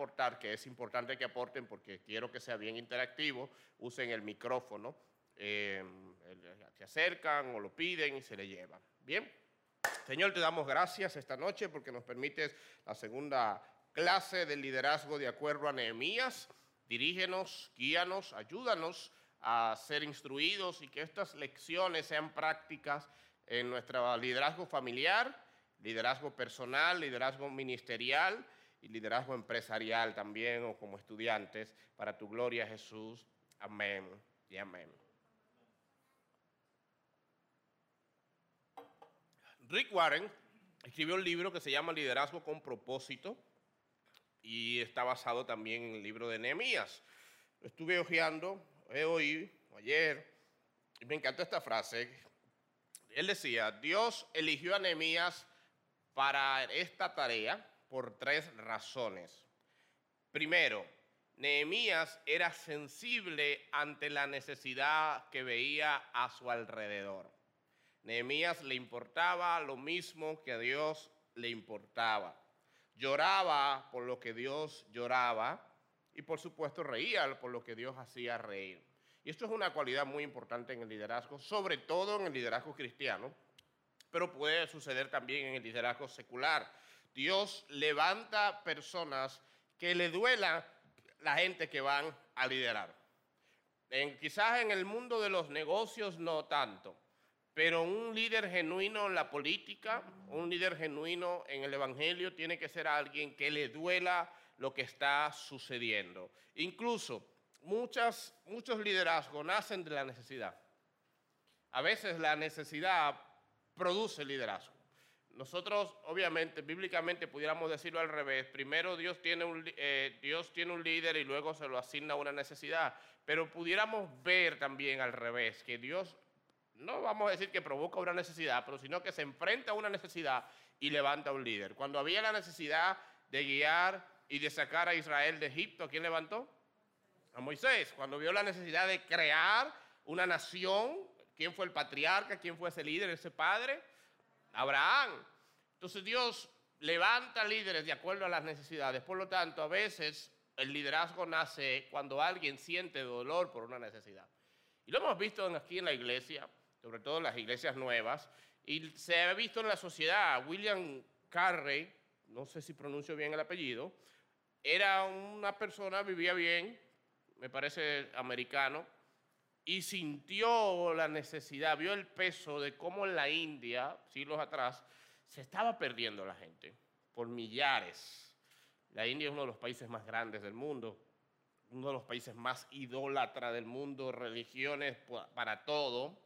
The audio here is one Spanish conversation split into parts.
aportar, que es importante que aporten porque quiero que sea bien interactivo, usen el micrófono, eh, se acercan o lo piden y se le llevan. Bien, Señor, te damos gracias esta noche porque nos permites la segunda clase del liderazgo de acuerdo a Nehemías. Dirígenos, guíanos, ayúdanos a ser instruidos y que estas lecciones sean prácticas en nuestro liderazgo familiar, liderazgo personal, liderazgo ministerial y liderazgo empresarial también o como estudiantes. Para tu gloria, Jesús. Amén y amén. Rick Warren escribió un libro que se llama Liderazgo con propósito y está basado también en el libro de Nehemías. Estuve hojeando hoy, ayer, y me encantó esta frase. Él decía, Dios eligió a Nehemías para esta tarea por tres razones. Primero, Nehemías era sensible ante la necesidad que veía a su alrededor. Nehemías le importaba lo mismo que a Dios le importaba. Lloraba por lo que Dios lloraba y por supuesto reía por lo que Dios hacía reír. Y esto es una cualidad muy importante en el liderazgo, sobre todo en el liderazgo cristiano, pero puede suceder también en el liderazgo secular. Dios levanta personas que le duela la gente que van a liderar. Quizás en el mundo de los negocios no tanto, pero un líder genuino en la política, un líder genuino en el Evangelio, tiene que ser alguien que le duela lo que está sucediendo. Incluso muchos liderazgos nacen de la necesidad. A veces la necesidad produce liderazgo. Nosotros, obviamente, bíblicamente pudiéramos decirlo al revés. Primero Dios tiene, un, eh, Dios tiene un líder y luego se lo asigna una necesidad. Pero pudiéramos ver también al revés, que Dios no vamos a decir que provoca una necesidad, pero sino que se enfrenta a una necesidad y levanta un líder. Cuando había la necesidad de guiar y de sacar a Israel de Egipto, ¿quién levantó? A Moisés. Cuando vio la necesidad de crear una nación, ¿quién fue el patriarca? ¿Quién fue ese líder, ese padre? Abraham. Entonces Dios levanta líderes de acuerdo a las necesidades. Por lo tanto, a veces el liderazgo nace cuando alguien siente dolor por una necesidad. Y lo hemos visto aquí en la iglesia sobre todo en las iglesias nuevas, y se ha visto en la sociedad, William Carrey, no sé si pronuncio bien el apellido, era una persona, vivía bien, me parece americano, y sintió la necesidad, vio el peso de cómo en la India, siglos atrás, se estaba perdiendo la gente por millares. La India es uno de los países más grandes del mundo, uno de los países más idólatra del mundo, religiones para todo.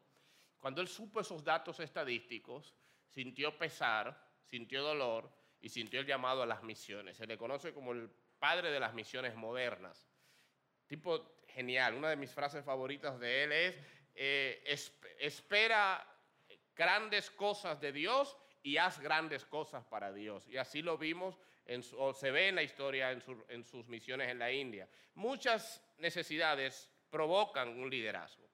Cuando él supo esos datos estadísticos, sintió pesar, sintió dolor y sintió el llamado a las misiones. Se le conoce como el padre de las misiones modernas. Tipo genial. Una de mis frases favoritas de él es, eh, espera grandes cosas de Dios y haz grandes cosas para Dios. Y así lo vimos, o se ve en la historia en, en sus misiones en la India. Muchas necesidades provocan un liderazgo.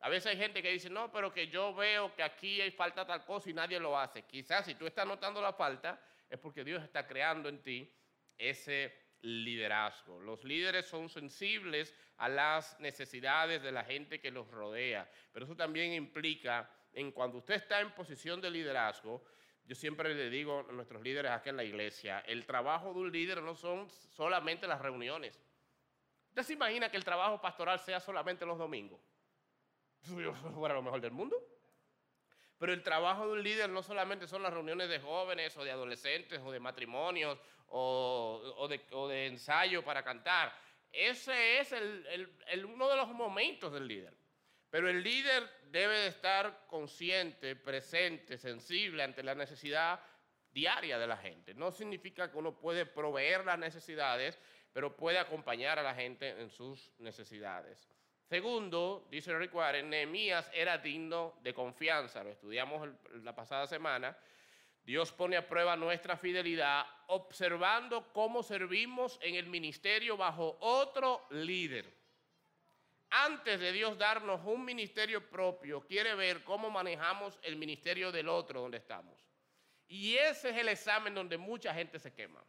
A veces hay gente que dice, no, pero que yo veo que aquí hay falta tal cosa y nadie lo hace. Quizás si tú estás notando la falta, es porque Dios está creando en ti ese liderazgo. Los líderes son sensibles a las necesidades de la gente que los rodea, pero eso también implica en cuando usted está en posición de liderazgo, yo siempre le digo a nuestros líderes aquí en la iglesia, el trabajo de un líder no son solamente las reuniones. ¿Usted se imagina que el trabajo pastoral sea solamente los domingos? fuera lo mejor del mundo. Pero el trabajo de un líder no solamente son las reuniones de jóvenes o de adolescentes o de matrimonios o, de, ensayo para cantar. Ese es uno de los momentos del líder. Pero el líder debe de estar consciente, presente, sensible ante la necesidad diaria de la gente. No significa que uno puede proveer las necesidades, pero puede acompañar a la gente en sus necesidades. Segundo, dice Rick Warren, Nehemías era digno de confianza, lo estudiamos la pasada semana. Dios pone a prueba nuestra fidelidad observando cómo servimos en el ministerio bajo otro líder. Antes de Dios darnos un ministerio propio, quiere ver cómo manejamos el ministerio del otro donde estamos. Y ese es el examen donde mucha gente se quema.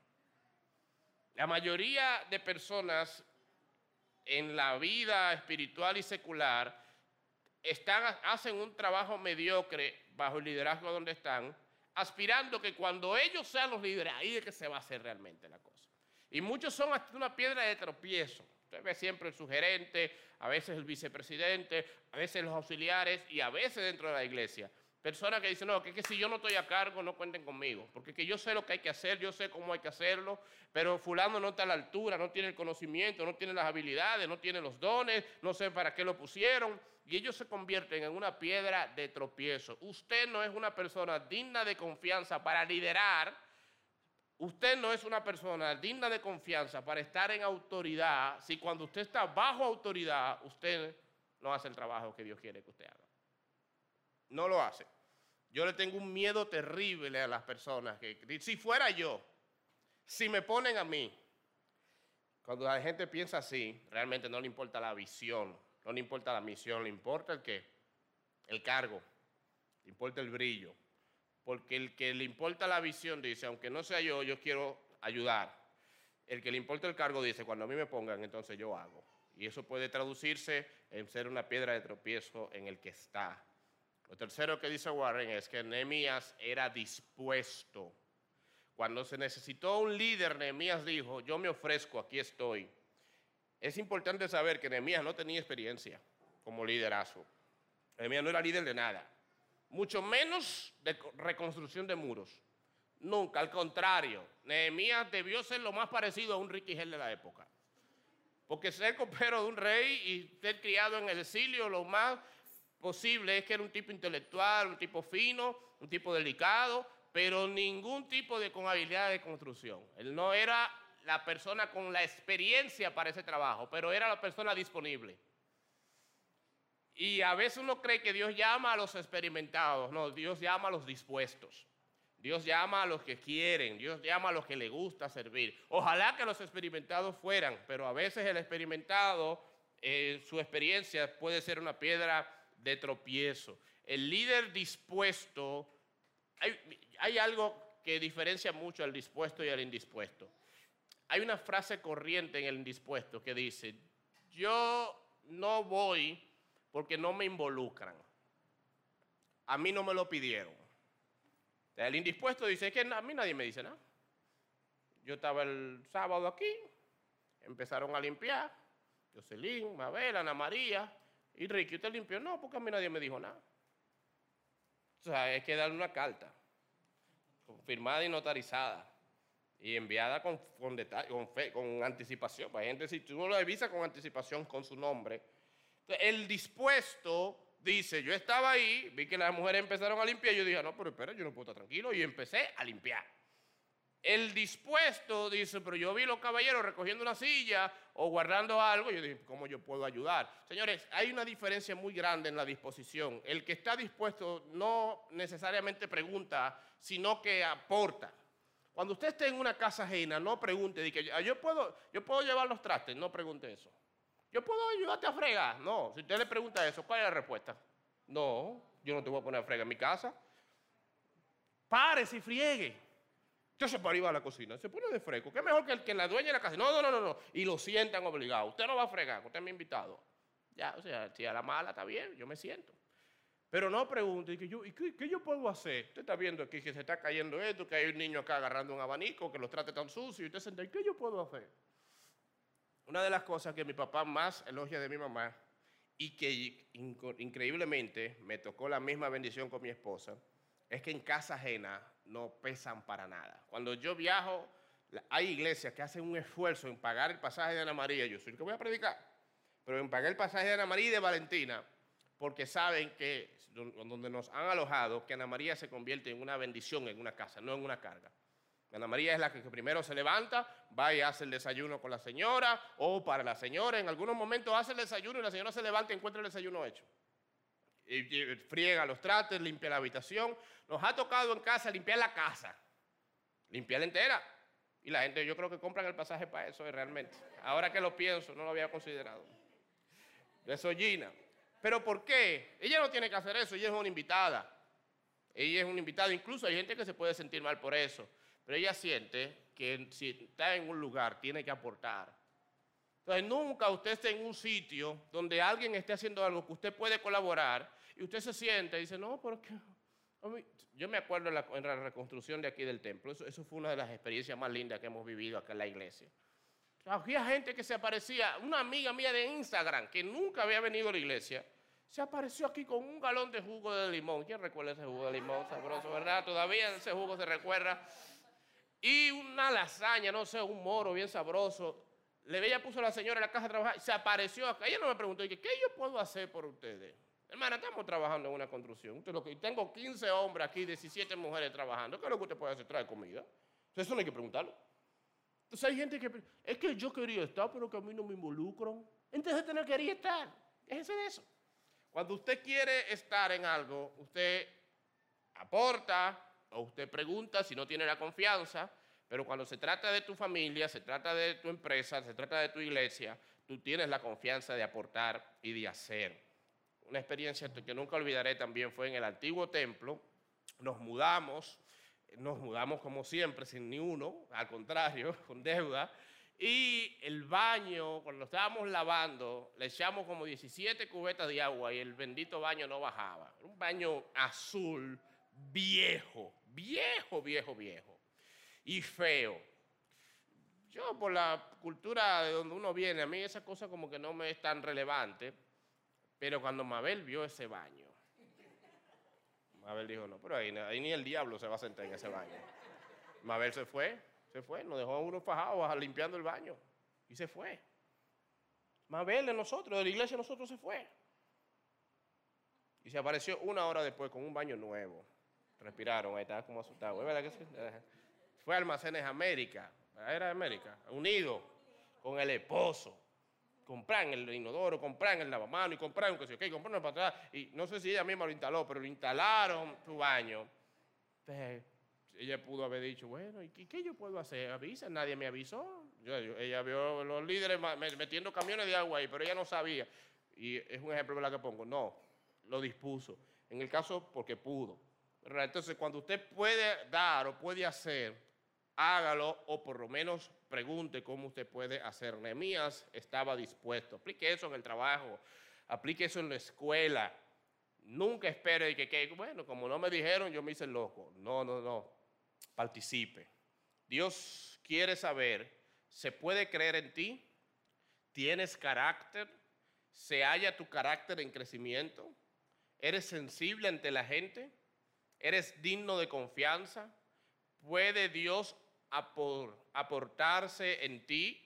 La mayoría de personas en la vida espiritual y secular hacen un trabajo mediocre bajo el liderazgo donde están, aspirando que cuando ellos sean los líderes, ahí es que se va a hacer realmente la cosa. Y muchos son hasta una piedra de tropiezo. Usted ve siempre el sugerente, a veces el vicepresidente, a veces los auxiliares y a veces dentro de la iglesia. Personas que dicen, no, que, que si yo no estoy a cargo, no cuenten conmigo. Porque que yo sé lo que hay que hacer, yo sé cómo hay que hacerlo, pero fulano no está a la altura, no tiene el conocimiento, no tiene las habilidades, no tiene los dones, no sé para qué lo pusieron. Y ellos se convierten en una piedra de tropiezo. Usted no es una persona digna de confianza para liderar. Usted no es una persona digna de confianza para estar en autoridad si cuando usted está bajo autoridad, usted no hace el trabajo que Dios quiere que usted haga. No lo hace. Yo le tengo un miedo terrible a las personas que, si fuera yo, si me ponen a mí, cuando la gente piensa así, realmente no le importa la visión, no le importa la misión, le importa el qué, el cargo, le importa el brillo. Porque el que le importa la visión dice, aunque no sea yo, yo quiero ayudar. El que le importa el cargo dice, cuando a mí me pongan, entonces yo hago. Y eso puede traducirse en ser una piedra de tropiezo en el que está. Lo tercero que dice Warren es que Nehemías era dispuesto. Cuando se necesitó un líder, Nehemías dijo, yo me ofrezco, aquí estoy. Es importante saber que Nehemías no tenía experiencia como liderazgo. Nehemías no era líder de nada, mucho menos de reconstrucción de muros. Nunca, al contrario, Nehemías debió ser lo más parecido a un Ricky Gel de la época. Porque ser copero de un rey y ser criado en el exilio, lo más posible es que era un tipo intelectual, un tipo fino, un tipo delicado, pero ningún tipo de con habilidad de construcción. Él no era la persona con la experiencia para ese trabajo, pero era la persona disponible. Y a veces uno cree que Dios llama a los experimentados, no, Dios llama a los dispuestos. Dios llama a los que quieren, Dios llama a los que le gusta servir. Ojalá que los experimentados fueran, pero a veces el experimentado, eh, su experiencia puede ser una piedra de tropiezo. El líder dispuesto, hay, algo que diferencia mucho al dispuesto y al indispuesto. Hay una frase corriente en el indispuesto que dice, yo no voy porque no me involucran. A mí no me lo pidieron. El indispuesto dice que a mí nadie me dice nada. Yo estaba el sábado aquí, empezaron a limpiar, Jocelyn, Mabel, Ana María, y Ricky, ¿usted limpió? No, porque a mí nadie me dijo nada. O sea, hay que darle una carta, confirmada y notarizada, y enviada con, con, con, anticipación. Hay gente, si tú no lo avisas con anticipación con su nombre. el dispuesto dice, yo estaba ahí, vi que las mujeres empezaron a limpiar, yo dije, no, pero espera, yo no puedo estar tranquilo, y empecé a limpiar. El dispuesto dice, pero yo vi los caballeros recogiendo una silla o guardando algo. Yo dije, ¿cómo yo puedo ayudar? Señores, hay una diferencia muy grande en la disposición. El que está dispuesto no necesariamente pregunta, sino que aporta. Cuando usted esté en una casa ajena, no pregunte, de ah, yo puedo, yo puedo llevar los trastes, no pregunte eso. Yo puedo ayudarte a fregar. No, si usted le pregunta eso, ¿cuál es la respuesta? No, yo no te voy a poner a fregar en mi casa. Párese y friegue. Yo se para ir a la cocina, se pone de fresco. ¿Qué mejor que el que la dueña de la casa? No, no, no, no. Y lo sientan obligado. Usted no va a fregar, usted me ha invitado. Ya, o sea, si a la mala está bien, yo me siento. Pero no pregunte, ¿y, yo, ¿y qué, yo puedo hacer? Usted está viendo aquí que se está cayendo esto, que hay un niño acá agarrando un abanico, que los trate tan sucio, y usted se ¿y qué yo puedo hacer? Una de las cosas que mi papá más elogia de mi mamá, y que increíblemente me tocó la misma bendición con mi esposa, es que en casa ajena no pesan para nada. Cuando yo viajo, hay iglesias que hacen un esfuerzo en pagar el pasaje de Ana María, yo soy el que voy a predicar, pero en pagar el pasaje de Ana María y de Valentina, porque saben que donde nos han alojado, que Ana María se convierte en una bendición en una casa, no en una carga. Ana María es la que primero se levanta, va y hace el desayuno con la señora, o para la señora, en algunos momentos hace el desayuno y la señora se levanta y encuentra el desayuno hecho friega los trates, limpia la habitación. Nos ha tocado en casa limpiar la casa, limpiarla entera. Y la gente, yo creo que compran el pasaje para eso realmente. Ahora que lo pienso, no lo había considerado. Eso Gina. ¿Pero por qué? Ella no tiene que hacer eso, ella es una invitada. Ella es una invitada, incluso hay gente que se puede sentir mal por eso. pero ella siente que si está en un lugar tiene que aportar. Entonces, nunca usted esté en un sitio donde alguien esté haciendo algo que usted puede colaborar y usted se siente y dice, no, porque yo me acuerdo en la, reconstrucción de aquí del templo, eso, eso, fue una de las experiencias más lindas que hemos vivido acá en la iglesia. Había gente que se aparecía, una amiga mía de Instagram que nunca había venido a la iglesia, se apareció aquí con un galón de jugo de limón. ¿Quién recuerda ese jugo de limón sabroso, verdad? Todavía ese jugo se recuerda. Y una lasaña, no sé, un moro bien sabroso. Le veía, puso a la señora en la casa de trabajar, se apareció acá. Ella no me preguntó, ¿qué yo puedo hacer por ustedes? Hermana, estamos trabajando en una construcción. Lo que, tengo 15 hombres aquí, 17 mujeres trabajando. ¿Qué es lo que usted puede hacer? Trae comida. Eso no hay que preguntarlo. Entonces hay gente que, es que yo quería estar, pero que a mí no me involucran. Entonces usted no quería estar. Déjese de eso. Cuando usted quiere estar en algo, usted aporta o usted pregunta si no tiene la confianza, pero cuando se trata de tu familia, se trata de tu empresa, se trata de tu iglesia, tú tienes la confianza de aportar y de hacer. Una experiencia que nunca olvidaré también fue en el antiguo templo. Nos mudamos, nos mudamos como siempre, sin ni uno, al contrario, con deuda. Y el baño, cuando estábamos lavando, le echamos como 17 cubetas de agua y el bendito baño no bajaba. Un baño azul, viejo, viejo, viejo, viejo. Y feo. Yo por la cultura de donde uno viene, a mí esa cosa como que no me es tan relevante. Pero cuando Mabel vio ese baño, Mabel dijo, no, pero ahí, ni el diablo se va a sentar en ese baño. Mabel se fue, se fue, nos dejó a uno fajado limpiando el baño y se fue. Mabel de nosotros, de la iglesia de nosotros se fue. Y se apareció una hora después con un baño nuevo. Respiraron, ahí estaba como asustado. Fue a Almacenes América, era América, unido con el esposo compran el inodoro, compran el lavamano y compran que sé qué, compraron para atrás. Y no sé si ella misma lo instaló, pero lo instalaron su baño. Entonces, ella pudo haber dicho, bueno, ¿y qué, yo puedo hacer? Avisa, nadie me avisó. ella vio los líderes metiendo camiones de agua ahí, pero ella no sabía. Y es un ejemplo de la que pongo. No, lo dispuso. En el caso, porque pudo. Entonces, cuando usted puede dar o puede hacer, hágalo o por lo menos pregunte cómo usted puede hacer. Nehemías estaba dispuesto. Aplique eso en el trabajo, aplique eso en la escuela. Nunca espere que, bueno, como no me dijeron, yo me hice loco. No, no, no. Participe. Dios quiere saber, ¿se puede creer en ti? ¿Tienes carácter? ¿Se halla tu carácter en crecimiento? ¿Eres sensible ante la gente? ¿Eres digno de confianza? ¿Puede Dios aportarse en ti?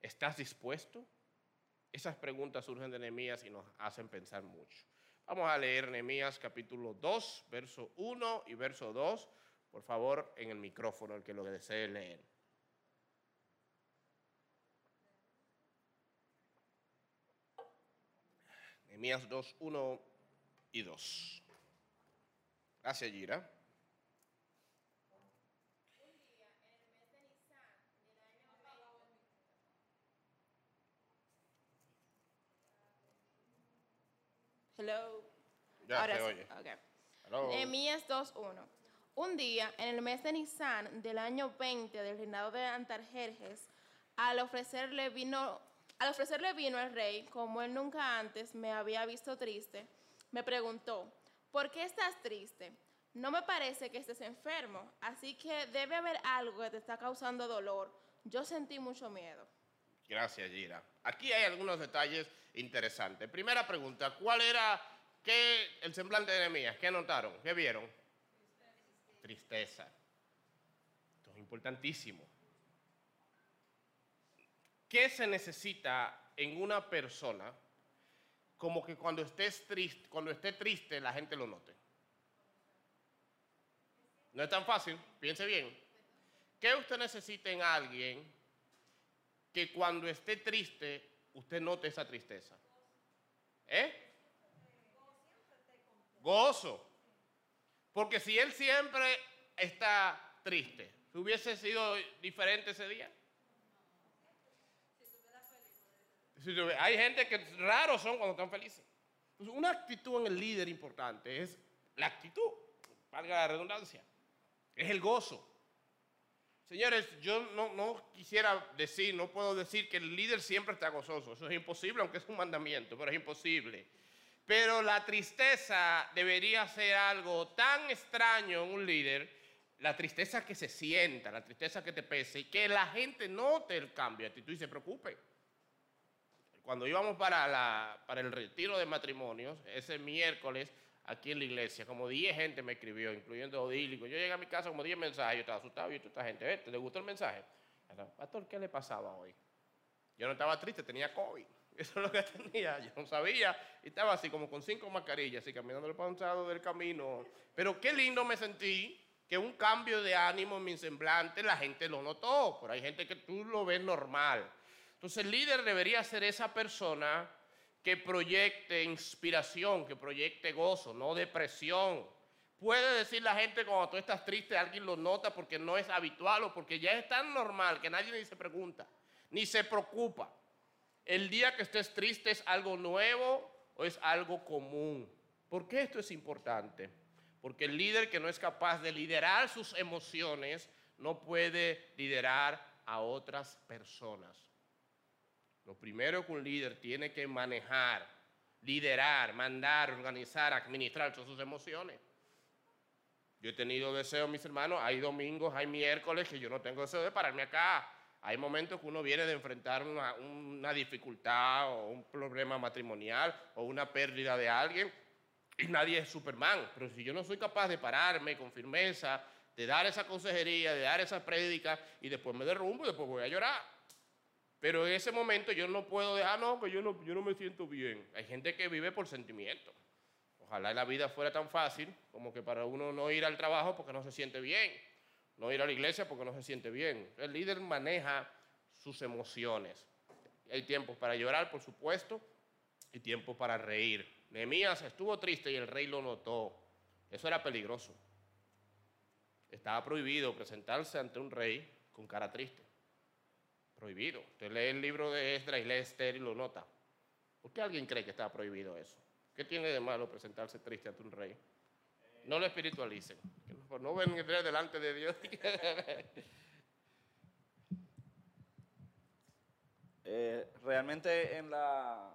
¿Estás dispuesto? Esas preguntas surgen de Nehemías y nos hacen pensar mucho. Vamos a leer Nehemías capítulo 2, verso 1 y verso 2. Por favor, en el micrófono, el que lo desee leer. Nehemías 2, 1 y 2. Gracias, Gira. Hello. Ya Ahora se oye. Okay. 2.1. Un día, en el mes de Nisan del año 20 del reinado de Antarjerjes, al ofrecerle vino, al ofrecerle vino al rey, como él nunca antes me había visto triste, me preguntó, ¿por qué estás triste? No me parece que estés enfermo, así que debe haber algo que te está causando dolor. Yo sentí mucho miedo. Gracias, Gira. Aquí hay algunos detalles interesantes. Primera pregunta, ¿cuál era qué, el semblante de Nehemías? ¿Qué notaron? ¿Qué vieron? Tristeza. Esto es importantísimo. ¿Qué se necesita en una persona como que cuando, estés triste, cuando esté triste la gente lo note? No es tan fácil, piense bien. ¿Qué usted necesita en alguien que cuando esté triste, usted note esa tristeza. ¿Eh? Gozo. Porque si él siempre está triste, ¿hubiese sido diferente ese día? Hay gente que raros son cuando están felices. una actitud en el líder importante es la actitud, valga la redundancia, es el gozo. Señores, yo no, quisiera decir, no puedo decir que el líder siempre está gozoso. Eso es imposible, aunque es un mandamiento, pero es imposible. Pero la tristeza debería ser algo tan extraño en un líder, la tristeza que se sienta, la tristeza que te pese, y que la gente note el cambio a y se preocupe. Cuando íbamos para el retiro de matrimonios, ese miércoles, aquí en la iglesia, como 10 gente me escribió, incluyendo Odílico. Yo llegué a mi casa como 10 mensajes, yo estaba asustado, y esta gente, ¿eh? ¿te gustó el mensaje? Pastor, ¿qué le pasaba hoy? Yo no estaba triste, tenía COVID. Eso es lo que tenía, yo no sabía. Estaba así como con cinco mascarillas, así caminando el lado del camino. Pero qué lindo me sentí que un cambio de ánimo en mi semblante la gente lo notó. Pero hay gente que tú lo ves normal. Entonces el líder debería ser esa persona que proyecte inspiración, que proyecte gozo, no depresión. Puede decir la gente cuando tú estás triste, alguien lo nota porque no es habitual o porque ya es tan normal que nadie ni se pregunta, ni se preocupa. El día que estés triste es algo nuevo o es algo común. ¿Por qué esto es importante? Porque el líder que no es capaz de liderar sus emociones no puede liderar a otras personas. Lo primero que un líder tiene que manejar, liderar, mandar, organizar, administrar todas sus emociones. Yo he tenido deseos, mis hermanos, hay domingos, hay miércoles que yo no tengo deseo de pararme acá. Hay momentos que uno viene de enfrentar una, una dificultad o un problema matrimonial o una pérdida de alguien y nadie es Superman. Pero si yo no soy capaz de pararme con firmeza, de dar esa consejería, de dar esa prédica y después me derrumbo y después voy a llorar. Pero en ese momento yo no puedo dejar, no, que yo no, yo no me siento bien. Hay gente que vive por sentimiento. Ojalá la vida fuera tan fácil como que para uno no ir al trabajo porque no se siente bien, no ir a la iglesia porque no se siente bien. El líder maneja sus emociones. Hay tiempos para llorar, por supuesto, y tiempo para reír. Nehemías estuvo triste y el rey lo notó. Eso era peligroso. Estaba prohibido presentarse ante un rey con cara triste. Prohibido. Usted lee el libro de Esdras y lee Esther y lo nota. ¿Por qué alguien cree que está prohibido eso? ¿Qué tiene de malo presentarse triste ante un rey? No lo espiritualicen. No ven delante de Dios. Eh, realmente en, la,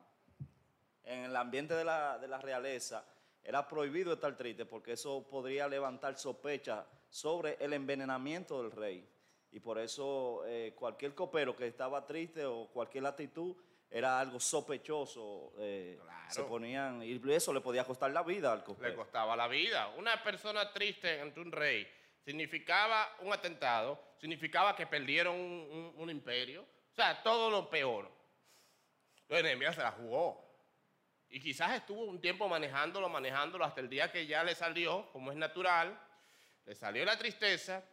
en el ambiente de la, de la realeza era prohibido estar triste porque eso podría levantar sospecha sobre el envenenamiento del rey y por eso eh, cualquier copero que estaba triste o cualquier actitud era algo sospechoso. Eh, se ponían, y eso le podía costar la vida al copero. Le costaba la vida. Una persona triste ante un rey significaba un atentado, significaba que perdieron un, imperio, o sea, todo lo peor. Entonces Nehemías se la jugó. Y quizás estuvo un tiempo manejándolo, manejándolo hasta el día que ya le salió, como es natural, le salió la tristeza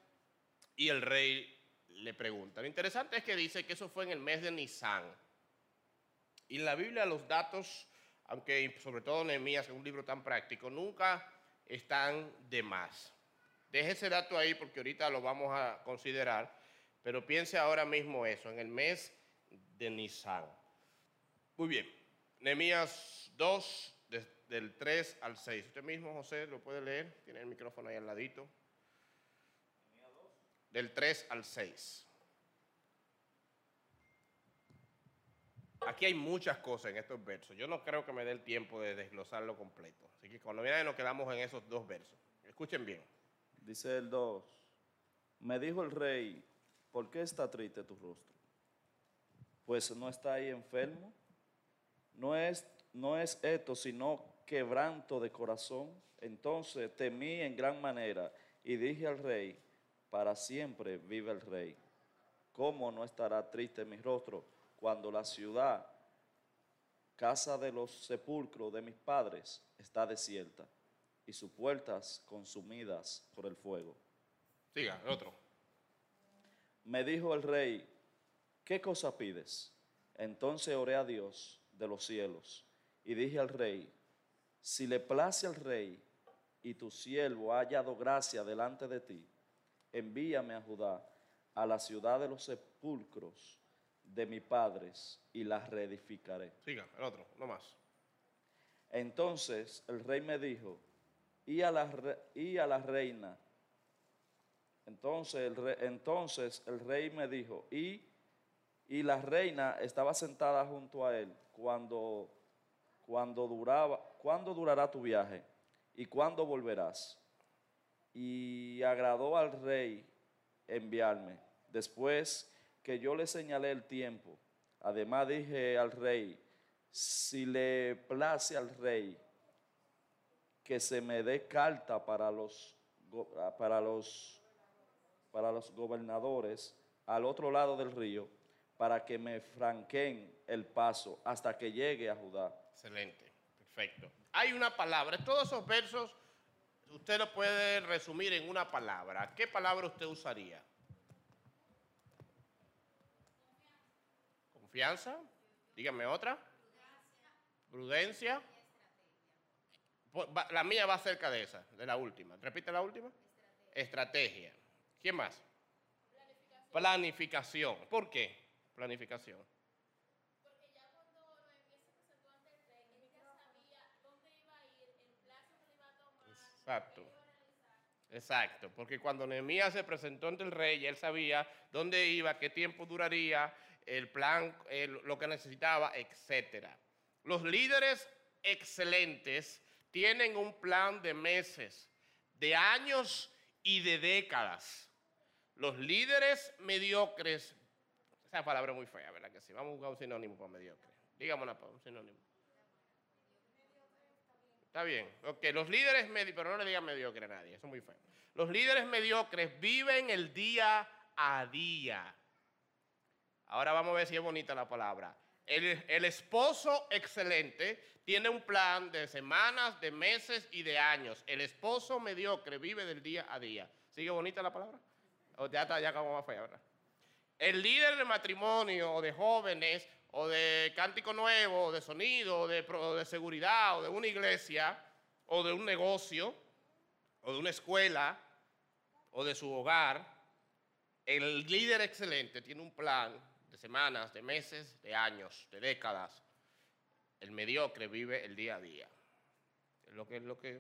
y el rey le pregunta. Lo interesante es que dice que eso fue en el mes de Nisan. Y en la Biblia los datos, aunque sobre todo Nehemías es un libro tan práctico, nunca están de más. Deje ese dato ahí porque ahorita lo vamos a considerar, pero piense ahora mismo eso, en el mes de Nisan. Muy bien, Nehemías 2, del 3 al 6. Usted mismo, José, lo puede leer, tiene el micrófono ahí al ladito del 3 al 6. Aquí hay muchas cosas en estos versos. Yo no creo que me dé el tiempo de desglosarlo completo. Así que cuando viene nos quedamos en esos dos versos. Escuchen bien. Dice el 2. Me dijo el rey, ¿por qué está triste tu rostro? Pues no está ahí enfermo. No es, no es esto, sino quebranto de corazón. Entonces temí en gran manera y dije al rey, para siempre vive el rey. ¿Cómo no estará triste mi rostro cuando la ciudad, casa de los sepulcros de mis padres, está desierta y sus puertas consumidas por el fuego? Siga, otro. Me dijo el rey, ¿qué cosa pides? Entonces oré a Dios de los cielos y dije al rey, si le place al rey y tu siervo ha hallado gracia delante de ti, envíame a Judá, a la ciudad de los sepulcros de mis padres, y la reedificaré. Siga, el otro, no más. Entonces el rey me dijo, y a la, y a la reina, Entonces el, rey, entonces el rey me dijo, y, y la reina estaba sentada junto a él cuando, cuando duraba, ¿cuándo durará tu viaje? ¿Y cuándo volverás? Y agradó al rey enviarme. Después que yo le señalé el tiempo, además dije al rey, si le place al rey que se me dé carta para los, para los, para los gobernadores al otro lado del río, para que me franquen el paso hasta que llegue a Judá. Excelente, perfecto. Hay una palabra, todos esos versos usted lo puede resumir en una palabra. ¿Qué palabra usted usaría? Confianza. Dígame otra. Prudencia. La mía va cerca de esa, de la última. Repite la última. Estrategia. ¿Quién más? Planificación. Planificación. ¿Por qué? Planificación. Porque ya cuando Noemí se presentó ante el rey, ella sabía dónde iba a ir, el plazo que le iba a tomar. Exacto. Exacto, porque cuando Nehemías se presentó ante el rey, él sabía dónde iba, qué tiempo duraría, el plan, lo que necesitaba, etcétera. Los líderes excelentes tienen un plan de meses, de años y de décadas. Los líderes mediocres, esa palabra es muy fea, ¿verdad que? Vamos a buscar un sinónimo para mediocre. Dígame un sinónimo. Está bien. Ok, los líderes mediocres, pero no nadie, eso es muy feo. Los líderes mediocres viven el día a día. Ahora vamos a ver si es bonita la palabra. El, esposo excelente tiene un plan de semanas, de meses y de años. El esposo mediocre vive del día a día. ¿Sigue bonita la palabra? O ya está, ya como más fea, ¿verdad? El líder de matrimonio o de jóvenes o de cántico nuevo, o de sonido, o de, de seguridad, o de una iglesia, o de un negocio, o de una escuela, o de su hogar, el líder excelente tiene un plan semanas, de meses, de años, de décadas. El mediocre vive el día a día. Es lo que es lo que.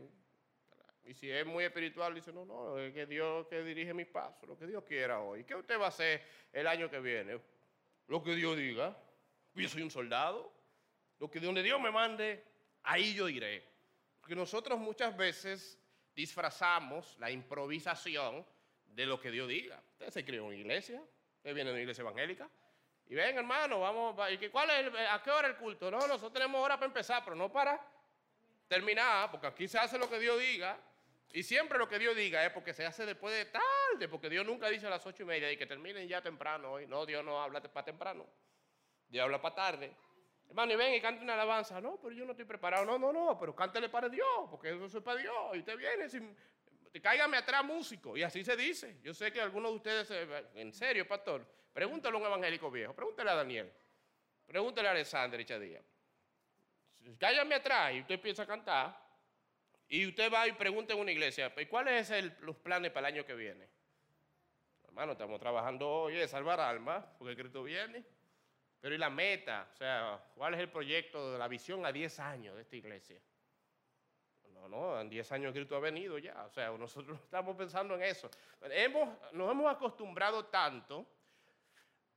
Y si es muy espiritual, dice, no, no, es que Dios que dirige mis pasos, lo que Dios quiera hoy. ¿Qué usted va a hacer el año que viene? Lo que Dios diga. Yo soy un soldado. Lo que donde Dios me mande, ahí yo iré. Porque nosotros muchas veces disfrazamos la improvisación de lo que Dios diga. Usted se crió en una iglesia, usted viene de una iglesia evangélica, y ven, hermano, vamos, ¿cuál es ¿a qué hora el culto? No, nosotros tenemos hora para empezar, pero no para terminar, porque aquí se hace lo que Dios diga. Y siempre lo que Dios diga es porque se hace después de tarde, porque Dios nunca dice a las ocho y media y que terminen ya temprano hoy. No, Dios no habla para temprano. Dios habla para tarde. Hermano, y ven y cante una alabanza. No, pero yo no estoy preparado. No, no, no, pero cántele para Dios, porque eso es para Dios. Y usted viene sin, cáigame atrás músico. Y así se dice. Yo sé que algunos de ustedes, en serio, pastor, pregúntale a un evangélico viejo, pregúntale a Daniel, pregúntale a Alexander Echadía. Cállame atrás y usted empieza a cantar. Y usted va y pregunta en una iglesia, ¿y cuáles son los planes para el año que viene? Hermano, estamos trabajando hoy de salvar almas, porque Cristo viene. Pero ¿y la meta? O sea, ¿cuál es el proyecto de la visión a 10 años de esta iglesia? No, no, en 10 años Cristo ha venido ya. O sea, nosotros estamos pensando en eso. Hemos, nos hemos acostumbrado tanto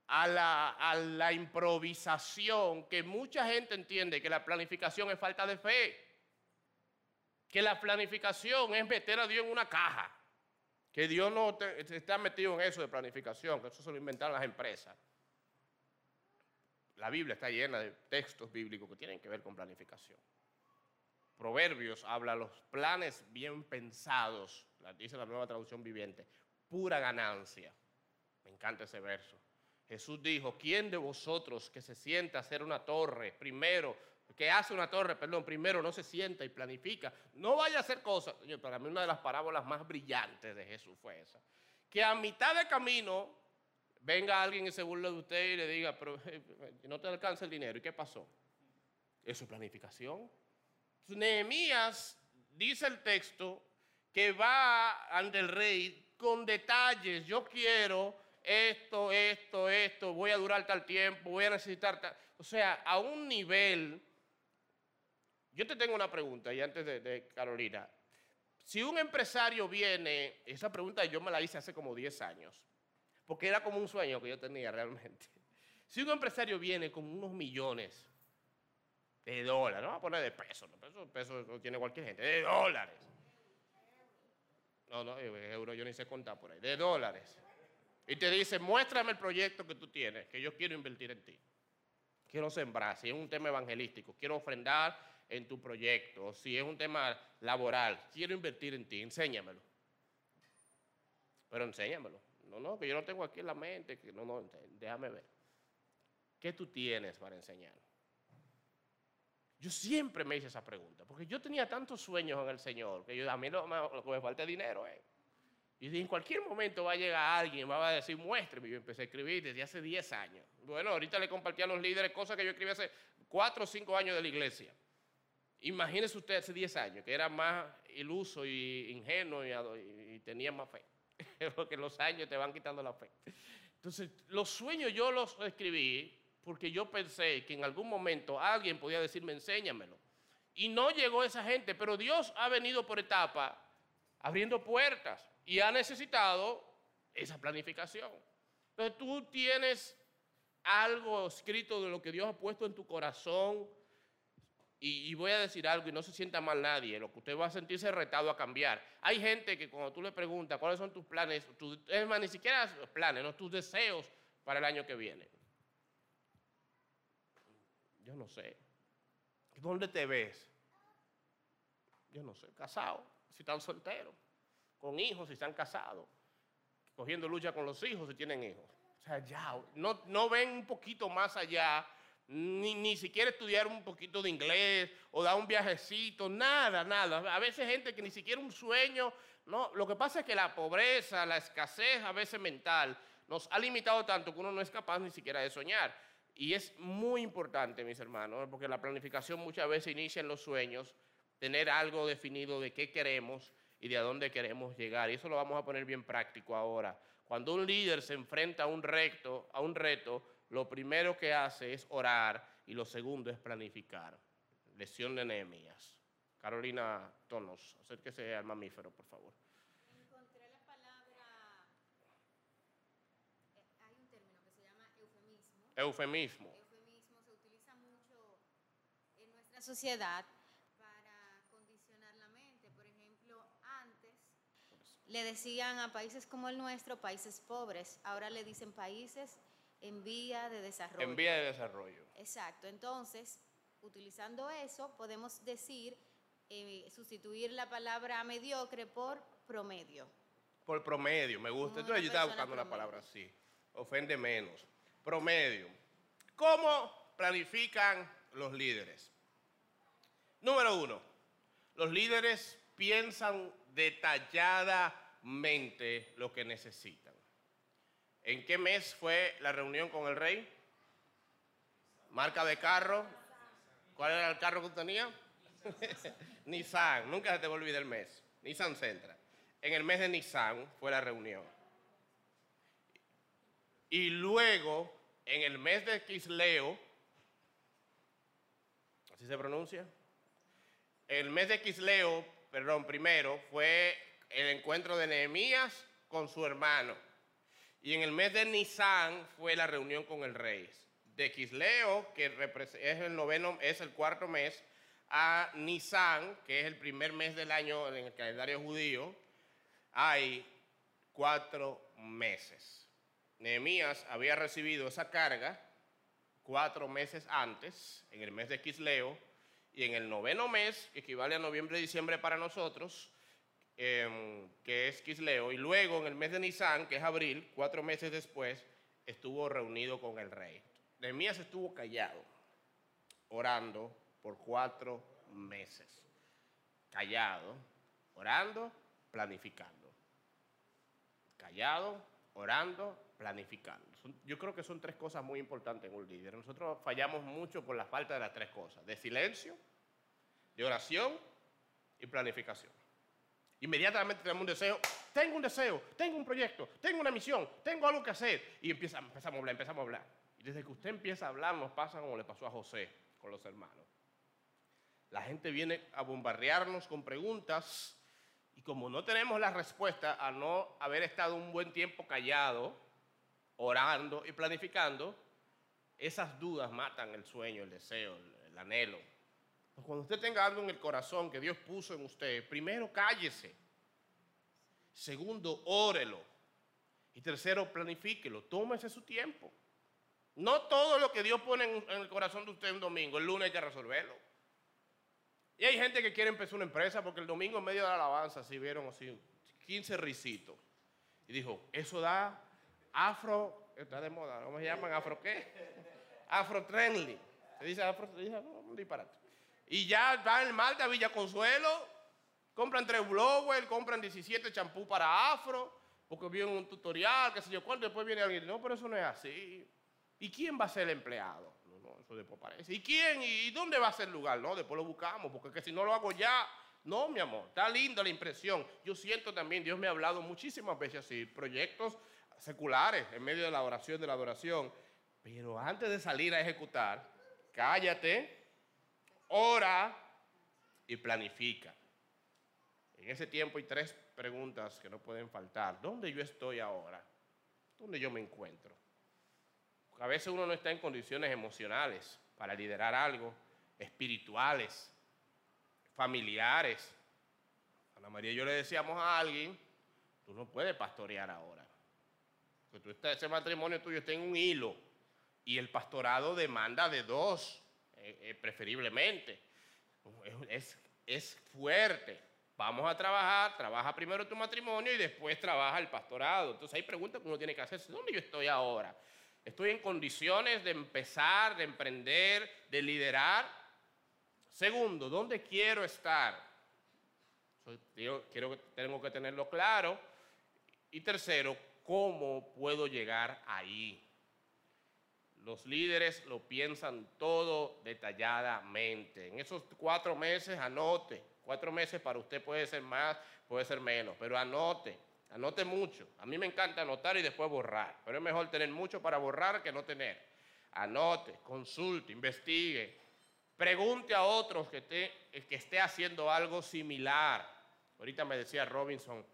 a la, improvisación que mucha gente entiende que la planificación es falta de fe. Que la planificación es meter a Dios en una caja. Que Dios no está metido en eso de planificación, que eso se lo inventan las empresas. La Biblia está llena de textos bíblicos que tienen que ver con planificación. Proverbios habla los planes bien pensados, dice la nueva traducción viviente, pura ganancia. Me encanta ese verso. Jesús dijo, ¿quién de vosotros que se sienta a hacer una torre, primero, que hace una torre, perdón, primero no se sienta y planifica, no vaya a hacer cosas? Para mí una de las parábolas más brillantes de Jesús fue esa. Que a mitad de camino venga alguien y se burle de usted y le diga, pero no te alcanza el dinero. ¿Y qué pasó? Es su planificación. Nehemías dice el texto que va ante el rey con detalles. Yo quiero esto, esto, esto, voy a durar tal tiempo, voy a necesitar tal. O sea, a un nivel. Yo te tengo una pregunta, y antes de, Carolina. Si un empresario viene, esa pregunta yo me la hice hace como 10 años, porque era como un sueño que yo tenía realmente. Si un empresario viene con unos millones de dólares, no vamos a poner de pesos, pesos, pesos lo tiene cualquier gente, de dólares. No, no, euros yo ni sé contar por ahí, de dólares. Y te dice, muéstrame el proyecto que tú tienes, que yo quiero invertir en ti. Quiero sembrar, si es un tema evangelístico, quiero ofrendar en tu proyecto, si es un tema laboral, quiero invertir en ti, enséñamelo. Pero enséñamelo. No, no, que yo no tengo aquí en la mente, que no, no, déjame ver. ¿Qué tú tienes para enseñar? Yo siempre me hice esa pregunta, porque yo tenía tantos sueños en el Señor, que yo, a mí lo, que me falta es dinero. Eh. Y en cualquier momento va a llegar alguien, va a decir, muéstreme. Yo empecé a escribir desde hace 10 años. Bueno, ahorita le compartí a los líderes cosas que yo escribí hace 4 o 5 años de la iglesia. Imagínese usted hace 10 años, que era más iluso y ingenuo y, y tenía más fe. Porque los años te van quitando la fe. Entonces, los sueños yo los escribí porque yo pensé que en algún momento alguien podía decirme, enséñamelo. Y no llegó esa gente, pero Dios ha venido por etapa abriendo puertas y ha necesitado esa planificación. Entonces tú tienes algo escrito de lo que Dios ha puesto en tu corazón y, voy a decir algo y no se sienta mal nadie, lo que usted va a sentirse retado a cambiar. Hay gente que cuando tú le preguntas cuáles son tus planes, es más, ni siquiera planes, no tus deseos para el año que viene. Yo no sé. ¿Dónde te ves? Yo no sé. Casado, si están solteros. Con hijos, si están casados. Cogiendo lucha con los hijos, si tienen hijos. O sea, ya, no, no ven un poquito más allá. Ni, ni, siquiera estudiar un poquito de inglés o dar un viajecito, nada, nada. A veces gente que ni siquiera un sueño, no, lo que pasa es que la pobreza, la escasez a veces mental nos ha limitado tanto que uno no es capaz ni siquiera de soñar. Y es muy importante, mis hermanos, porque la planificación muchas veces inicia en los sueños, tener algo definido de qué queremos y de a dónde queremos llegar. Y eso lo vamos a poner bien práctico ahora. Cuando un líder se enfrenta a un reto, a un reto, lo primero que hace es orar y lo segundo es planificar. Lesión de Nehemías. Carolina Tonos, acérquese al mamífero, por favor. Encontré la palabra, eh, hay un término que se llama eufemismo. Eufemismo. Eufemismo se utiliza mucho en nuestra sociedad para condicionar la mente. Por ejemplo, antes le decían a países como el nuestro países pobres, ahora le dicen países en vía de desarrollo. En vía de desarrollo. Exacto. Entonces, utilizando eso, podemos decir, eh, sustituir la palabra mediocre por promedio. Por promedio, me gusta. Entonces yo estaba buscando una palabra así. Ofende menos promedio. ¿Cómo planifican los líderes? Número uno, los líderes piensan detalladamente lo que necesitan. ¿En qué mes fue la reunión con el rey? Marca de carro. ¿Cuál era el carro que tenía? Nissan. Nunca se te olvide el mes. Nissan Centra. En el mes de Nissan fue la reunión. Y luego, en el mes de Quisleo, ¿así se pronuncia? El mes de Quisleo, perdón, primero fue el encuentro de Nehemías con su hermano. Y en el mes de Nisan fue la reunión con el rey. De Quisleo, que es el noveno, es el cuarto mes, a Nisan, que es el primer mes del año en el calendario judío, hay cuatro meses. Nehemías había recibido esa carga cuatro meses antes, en el mes de Quisleo, y en el noveno mes, que equivale a noviembre y diciembre para nosotros, em, que es Quisleo, y luego en el mes de Nisan, que es abril, cuatro meses después, estuvo reunido con el rey. Nehemías estuvo callado, orando por cuatro meses. Callado, orando, planificando. Callado, orando, planificando. Yo creo que son tres cosas muy importantes en un líder. Nosotros fallamos mucho por la falta de las tres cosas, de silencio, de oración y planificación. Inmediatamente tenemos un deseo, tengo un deseo, tengo un proyecto, tengo una misión, tengo algo que hacer. Y empezamos, empezamos a hablar, empezamos a hablar. Y desde que usted empieza a hablar nos pasa como le pasó a José con los hermanos. La gente viene a bombardearnos con preguntas Y como no tenemos la respuesta a no haber estado un buen tiempo callado, orando y planificando, esas dudas matan el sueño, el deseo, el, anhelo. Cuando usted tenga algo en el corazón que Dios puso en usted, primero cállese. Segundo, órelo. Y tercero, planifíquelo. Tómese su tiempo. No todo lo que Dios pone en, el corazón de usted un domingo, el lunes hay que resolverlo. Y hay gente que quiere empezar una empresa porque el domingo en medio de la alabanza si vieron así 15 risitos. Y dijo, eso da afro, está de moda, ¿cómo se llaman? ¿Afro qué? Afro trendy. Se dice afro, se dice, no, un disparate. Y ya va el Malta Villa Consuelo, compran tres blowers, compran 17 champú para afro, porque vieron un tutorial, qué sé yo cuánto, después viene alguien, no, pero eso no es así. ¿Y quién va a ser el empleado? No, no, eso después parece. ¿Y quién? ¿Y dónde va a ser el lugar? No, después lo buscamos, porque si no lo hago ya, no, mi amor, está linda la impresión. Yo siento también, Dios me ha hablado muchísimas veces así, proyectos seculares en medio de la oración, de la adoración. Pero antes de salir a ejecutar, cállate, ora y planifica. En ese tiempo hay tres preguntas que no pueden faltar. ¿Dónde yo estoy ahora? ¿Dónde yo me encuentro? a veces uno no está en condiciones emocionales para liderar algo, espirituales, familiares. Ana María y yo le decíamos a alguien, tú no puedes pastorear ahora. Porque tú estás, ese matrimonio tuyo está en un hilo y el pastorado demanda de dos, eh, eh, preferiblemente. Es, es fuerte. Vamos a trabajar, trabaja primero tu matrimonio y después trabaja el pastorado. Entonces hay preguntas que uno tiene que hacerse. ¿Dónde yo estoy ahora? ¿Estoy en condiciones de empezar, de emprender, de liderar? Segundo, ¿dónde quiero estar? quiero, tengo que tenerlo claro. Y tercero, ¿cómo puedo llegar ahí? Los líderes lo piensan todo detalladamente. En esos cuatro meses anote. Cuatro meses para usted puede ser más, puede ser menos, pero anote. Anote mucho. A mí me encanta anotar y después borrar, pero es mejor tener mucho para borrar que no tener. Anote, consulte, investigue, pregunte a otros que esté, que esté haciendo algo similar. Ahorita me decía Robinson,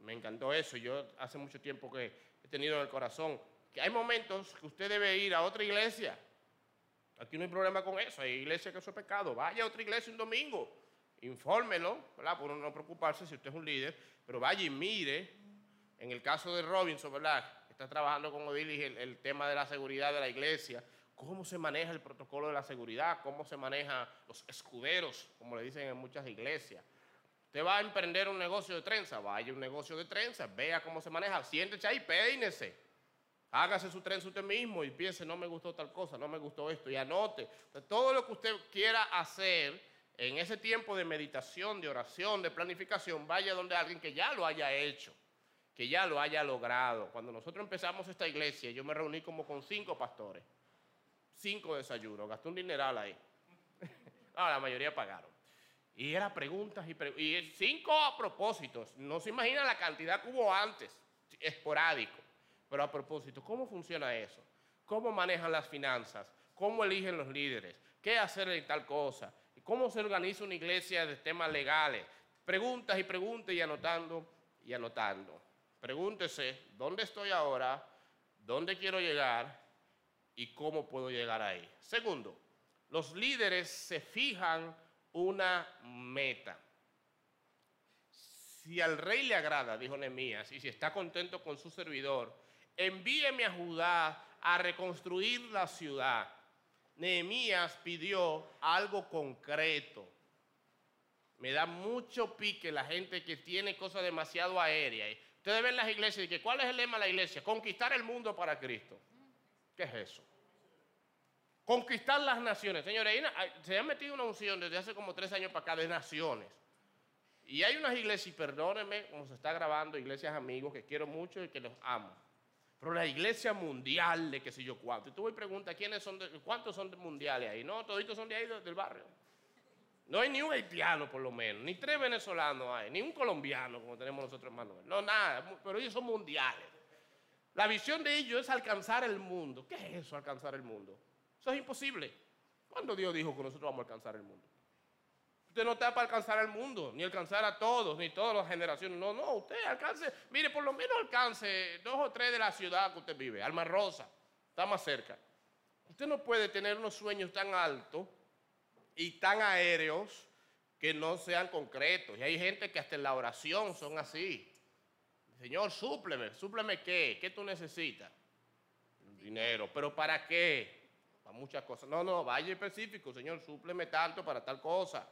me encantó eso. Yo hace mucho tiempo que he tenido en el corazón que hay momentos que usted debe ir a otra iglesia. Aquí no hay problema con eso. Hay iglesias que eso es pecado. Vaya a otra iglesia un domingo. Infórmelo, ¿verdad? Por no preocuparse si usted es un líder. Pero vaya y mire. En el caso de Robinson, ¿verdad? Está trabajando con Odilis el, el tema de la seguridad de la iglesia. Cómo se maneja el protocolo de la seguridad. Cómo se manejan los escuderos, como le dicen en muchas iglesias. Usted va a emprender un negocio de trenza. Vaya a un negocio de trenza. Vea cómo se maneja. Siéntese ahí, peínese Hágase su tren usted mismo y piense, no me gustó tal cosa, no me gustó esto, y anote. todo lo que usted quiera hacer en ese tiempo de meditación, de oración, de planificación, vaya donde alguien que ya lo haya hecho, que ya lo haya logrado. Cuando nosotros empezamos esta iglesia, yo me reuní como con cinco pastores, cinco desayunos, gasté un dineral ahí. no, la mayoría pagaron. Y era preguntas y, y cinco propósitos. No se imagina la cantidad que hubo antes, esporádico. Pero a propósito, ¿cómo funciona eso? ¿Cómo manejan las finanzas? ¿Cómo eligen los líderes? ¿Qué hacer en tal cosa? ¿Cómo se organiza una iglesia de temas legales? Preguntas y preguntas y anotando y anotando. Pregúntese, ¿dónde estoy ahora? ¿Dónde quiero llegar? ¿Y cómo puedo llegar ahí? Segundo, los líderes se fijan una meta. Si al rey le agrada, dijo Nehemías, y si está contento con su servidor, envíeme a Judá a reconstruir la ciudad. Nehemías pidió algo concreto. Me da mucho pique la gente que tiene cosas demasiado aéreas. Ustedes ven las iglesias y que ¿cuál es el lema de la iglesia? Conquistar el mundo para Cristo. ¿Qué es eso? Conquistar las naciones. Señores, se ha metido una unción desde hace como tres años para acá de naciones. Y hay unas iglesias, y perdónenme, como se está grabando, iglesias amigos que quiero mucho y que los amo. Pero la iglesia mundial de qué sé yo cuánto. Y tú voy a preguntar ¿quiénes son cuántos son de mundiales ahí. No, toditos son de ahí del barrio. No hay ni un haitiano por lo menos, ni tres venezolanos hay, ni un colombiano como tenemos nosotros Manuel. No, nada, pero ellos son mundiales. La visión de ellos es alcanzar el mundo. ¿Qué es eso, alcanzar el mundo? Eso es imposible. ¿Cuándo Dios dijo que nosotros vamos a alcanzar el mundo? Usted no está para alcanzar al mundo, ni alcanzar a todos, ni todas las generaciones. No, no, usted alcance, mire, por lo menos alcance dos o tres de la ciudad que usted vive, Alma Rosa, está más cerca. Usted no puede tener unos sueños tan altos y tan aéreos que no sean concretos. Y hay gente que hasta en la oración son así. Señor, súpleme, súpleme qué, qué tú necesitas. Dinero, pero ¿para qué? Para muchas cosas. No, no, vaya específico, Señor, súpleme tanto para tal cosa.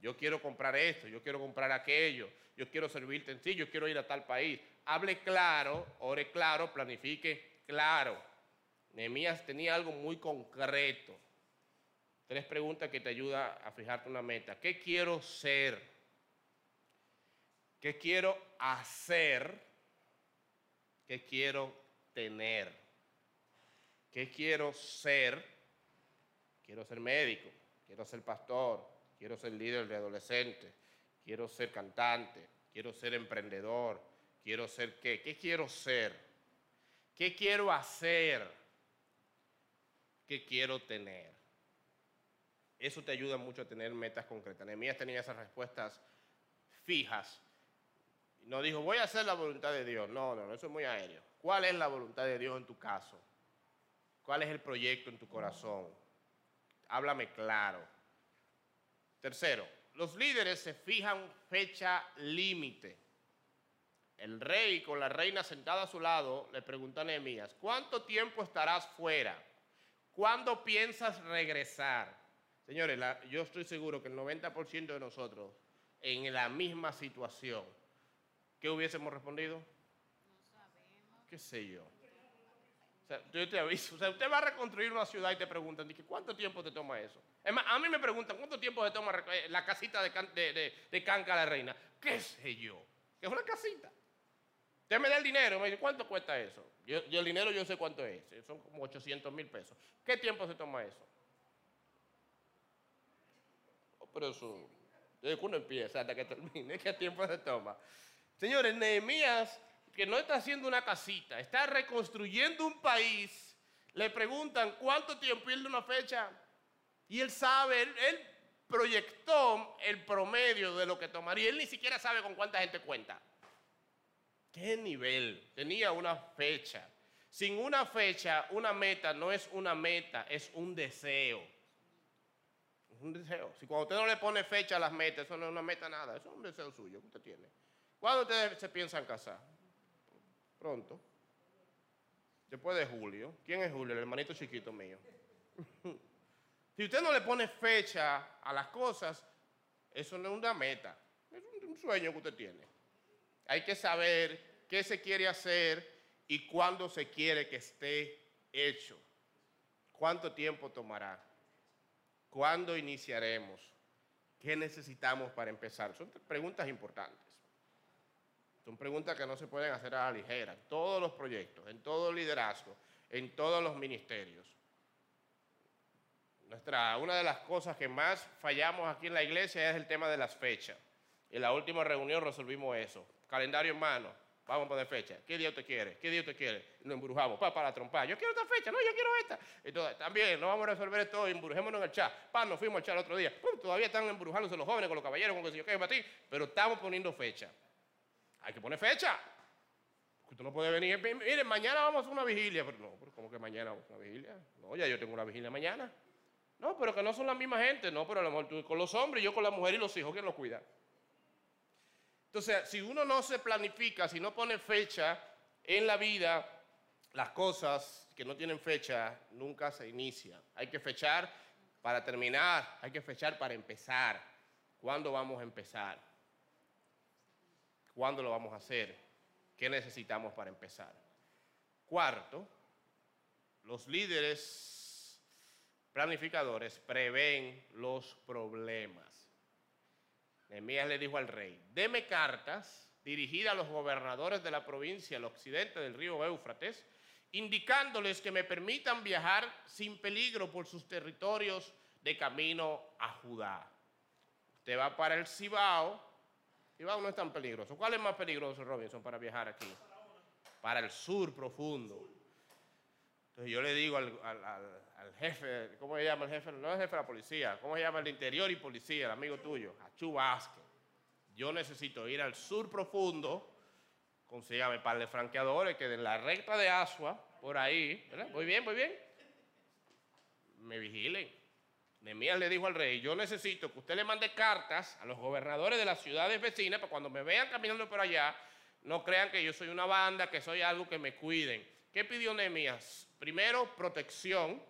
Yo quiero comprar esto, yo quiero comprar aquello, yo quiero servirte en sí, yo quiero ir a tal país. Hable claro, ore claro, planifique claro. Nehemías tenía algo muy concreto. Tres preguntas que te ayudan a fijarte una meta. ¿Qué quiero ser? ¿Qué quiero hacer? ¿Qué quiero tener? ¿Qué quiero ser? Quiero ser médico, quiero ser pastor, quiero ser líder de adolescentes, quiero ser cantante, quiero ser emprendedor, quiero ser qué? ¿Qué quiero ser? ¿Qué quiero hacer? ¿Qué quiero tener? Eso te ayuda mucho a tener metas concretas. Nehemías tenía esas respuestas fijas. No dijo, voy a hacer la voluntad de Dios. No, no, no, eso es muy aéreo. ¿Cuál es la voluntad de Dios en tu caso? ¿Cuál es el proyecto en tu corazón? Háblame claro. Tercero, los líderes se fijan fecha límite. El rey con la reina sentada a su lado le pregunta a Nehemías, ¿cuánto tiempo estarás fuera? ¿Cuándo piensas regresar? Señores, yo estoy seguro que el 90% de nosotros en la misma situación, ¿qué hubiésemos respondido? No sabemos. ¿Qué sé yo? Yo te aviso, o sea, usted va a reconstruir una ciudad y te preguntan, ¿cuánto tiempo te toma eso? Es a mí me preguntan, ¿cuánto tiempo te toma eh, la casita de, de, de, Canca la Reina? ¿Qué sé yo? Es una casita. Usted me da el dinero, me dice, ¿cuánto cuesta eso? Yo, el dinero yo sé cuánto es, son como 800 mil pesos. ¿Qué tiempo se toma eso? pero eso, desde que uno empieza hasta que termine, ¿qué tiempo se toma? Señores, Nehemías, que no está haciendo una casita, está reconstruyendo un país, le preguntan cuánto tiempo y él una fecha, y él sabe, él, él proyectó el promedio de lo que tomaría, él ni siquiera sabe con cuánta gente cuenta. ¿Qué nivel? Tenía una fecha. Sin una fecha, una meta no es una meta, es un deseo un deseo. Si cuando usted no le pone fecha a las metas, eso no es una meta nada, eso es un deseo suyo que usted tiene. ¿Cuándo ustedes se piensan casar? Pronto. Después de julio. ¿Quién es Julio? El hermanito chiquito mío. si usted no le pone fecha a las cosas, eso no es una meta, es un, sueño que usted tiene. Hay que saber qué se quiere hacer y cuándo se quiere que esté hecho. ¿Cuánto tiempo tomará? ¿Cuándo iniciaremos? ¿Qué necesitamos para empezar? Son preguntas importantes. Son preguntas que no se pueden hacer a la ligera. Todos los proyectos, en todo el liderazgo, en todos los ministerios. Nuestra, una de las cosas que más fallamos aquí en la iglesia es el tema de las fechas. En la última reunión resolvimos eso. Calendario en mano Vamos a poner fecha. ¿Qué día usted quiere? ¿Qué día usted quiere? Nos embrujamos. Pa, para la trompa. Yo quiero esta fecha. No, yo quiero esta. Entonces, también, no vamos a resolver esto. Embrujémonos en el chat. Pa, nos fuimos al chat el otro día. todavía están embrujándose los jóvenes con los caballeros, con que yo qué, ti. Pero estamos poniendo fecha. Hay que poner fecha. Usted no puede venir. Miren, mañana vamos a hacer una vigilia. Pero no, pero ¿cómo que mañana vamos a una vigilia? No, ya yo tengo una vigilia mañana. No, pero que no son la misma gente. No, pero a lo mejor tú con los hombres, yo con la mujer y los hijos, ¿quién los cuida? Entonces, si uno no se planifica, si no pone fecha en la vida, las cosas que no tienen fecha nunca se inician. Hay que fechar para terminar, hay que fechar para empezar. ¿Cuándo vamos a empezar? ¿Cuándo lo vamos a hacer? ¿Qué necesitamos para empezar? Cuarto, los líderes planificadores prevén los problemas. Nehemías le dijo al rey, deme cartas dirigidas a los gobernadores de la provincia al occidente del río Éufrates, indicándoles que me permitan viajar sin peligro por sus territorios de camino a Judá. Usted va para el Cibao, Cibao no es tan peligroso. ¿Cuál es más peligroso, Robinson, para viajar aquí? Para el sur profundo. Entonces yo le digo al, jefe, ¿cómo se llama el jefe? No es el jefe de la policía, ¿cómo se llama el interior y policía, el amigo tuyo? Achú. Yo necesito ir al sur profundo, consígame par de franqueadores que en la recta de Asua, por ahí, ¿verdad? Muy bien, muy bien. Me vigilen. Nemías le dijo al rey, yo necesito que usted le mande cartas a los gobernadores de las ciudades vecinas para cuando me vean caminando por allá, no crean que yo soy una banda, que soy algo que me cuiden. ¿Qué pidió Nemías? Primero, protección.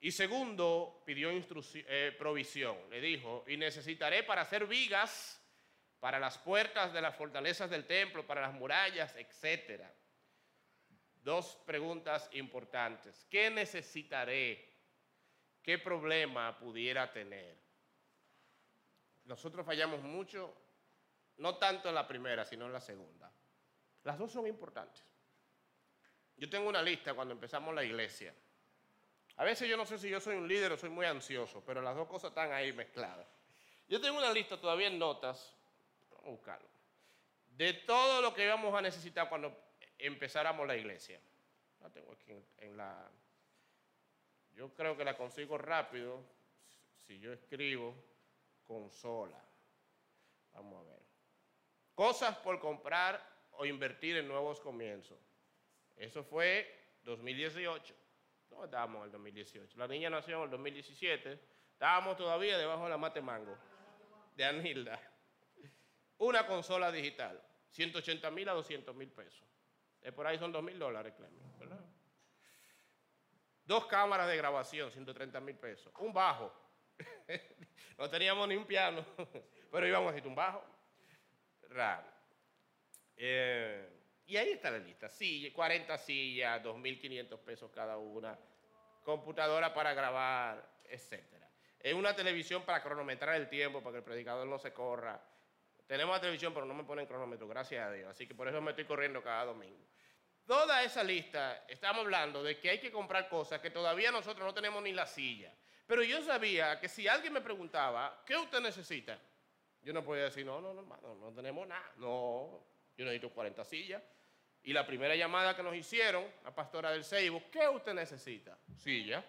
Y segundo, pidió eh, provisión. Le dijo, y necesitaré para hacer vigas para las puertas de las fortalezas del templo, para las murallas, etc. Dos preguntas importantes. ¿Qué necesitaré? ¿Qué problema pudiera tener? Nosotros fallamos mucho, no tanto en la primera, sino en la segunda. Las dos son importantes. Yo tengo una lista cuando empezamos la iglesia. A veces yo no sé si yo soy un líder o soy muy ansioso, pero las dos cosas están ahí mezcladas. Yo tengo una lista todavía en notas, vamos a buscarlo, de todo lo que íbamos a necesitar cuando empezáramos la iglesia. La tengo aquí en la, yo creo que la consigo rápido si yo escribo consola. Vamos a ver. Cosas por comprar o invertir en nuevos comienzos. Eso fue 2018. No estábamos en el 2018. La niña nació en el 2017. Estábamos todavía debajo de la mate mango de Anilda. Una consola digital, 180 mil a 200 mil pesos. por ahí son 2 mil dólares, Clemen. Dos cámaras de grabación, 130 mil pesos. Un bajo. no teníamos ni un piano, pero íbamos a decir un bajo. Raro. Eh, y ahí está la lista. Silla, 40 sillas, 2.500 pesos cada una. Computadora para grabar, etc. Es una televisión para cronometrar el tiempo, para que el predicador no se corra. Tenemos la televisión, pero no me ponen cronómetro, gracias a Dios. Así que por eso me estoy corriendo cada domingo. Toda esa lista, estamos hablando de que hay que comprar cosas que todavía nosotros no tenemos ni la silla. Pero yo sabía que si alguien me preguntaba, ¿qué usted necesita? Yo no podía decir, no, no, no, no, tenemos nada. No, yo necesito 40 sillas. Y la primera llamada que nos hicieron, la pastora del Seibo, ¿qué usted necesita? Silla.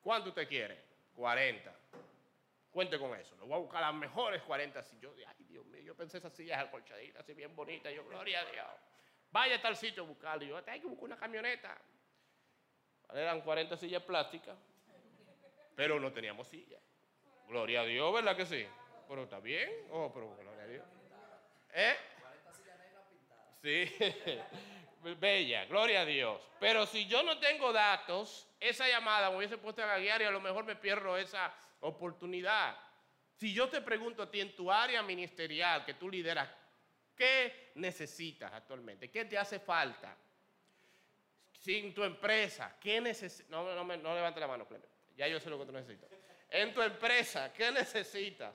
¿Cuánto usted quiere? 40. Cuente con eso. Le voy a buscar las mejores 40 sillas. Yo, ay, Dios mío, yo pensé esas sillas acolchaditas, así bien bonitas. Yo, gloria a Dios. Vaya a tal sitio a buscarlo. Y yo, hay que buscar una camioneta. Eran 40 sillas plásticas, pero no teníamos sillas. Gloria a Dios, ¿verdad que sí? Pero está bien. Oh, pero gloria a Dios. ¿Eh? 40 sillas negras pintadas. Sí. Bella, gloria a Dios. Pero si yo no tengo datos, esa llamada me hubiese puesto a guiar y a lo mejor me pierdo esa oportunidad. Si yo te pregunto a ti en tu área ministerial que tú lideras, ¿Qué necesitas actualmente? ¿Qué te hace falta? Sin tu empresa, ¿qué necesitas? No, no, levante la mano, Clemente. Ya yo sé lo que tú necesitas. En tu empresa, ¿qué necesitas?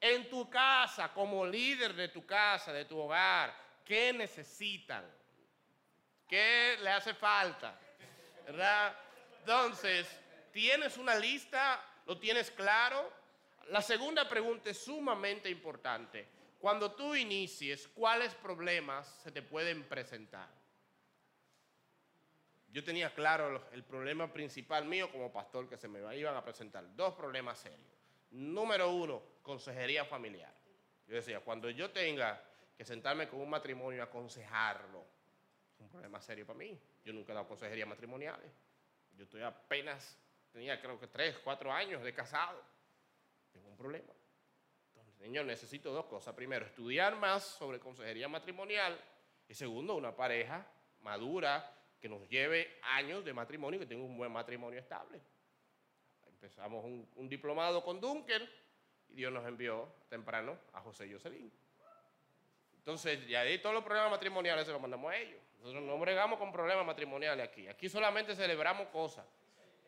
En tu casa, como líder de tu casa, de tu hogar, ¿qué necesitan? ¿Qué le hace falta? ¿Verdad? Entonces, ¿tienes una lista? ¿Lo tienes claro? La segunda pregunta es sumamente importante. Cuando tú inicies, ¿cuáles problemas se te pueden presentar? Yo tenía claro el problema principal mío como pastor que se me iban a presentar. Dos problemas serios. Número uno, consejería familiar. Yo decía, cuando yo tenga que sentarme con un matrimonio y aconsejarlo, es un problema serio para mí. Yo nunca he dado consejería matrimoniales. Yo estoy apenas, tenía creo que tres, cuatro años de casado. Tengo un problema. Señor, necesito dos cosas. Primero, estudiar más sobre consejería matrimonial. Y segundo, una pareja madura que nos lleve años de matrimonio y que tenga un buen matrimonio estable. Empezamos un, diplomado con Dunker y Dios nos envió temprano a José Jocelyn. Entonces, ya ahí todos los problemas matrimoniales se los mandamos a ellos. Nosotros no bregamos con problemas matrimoniales aquí. Aquí solamente celebramos cosas.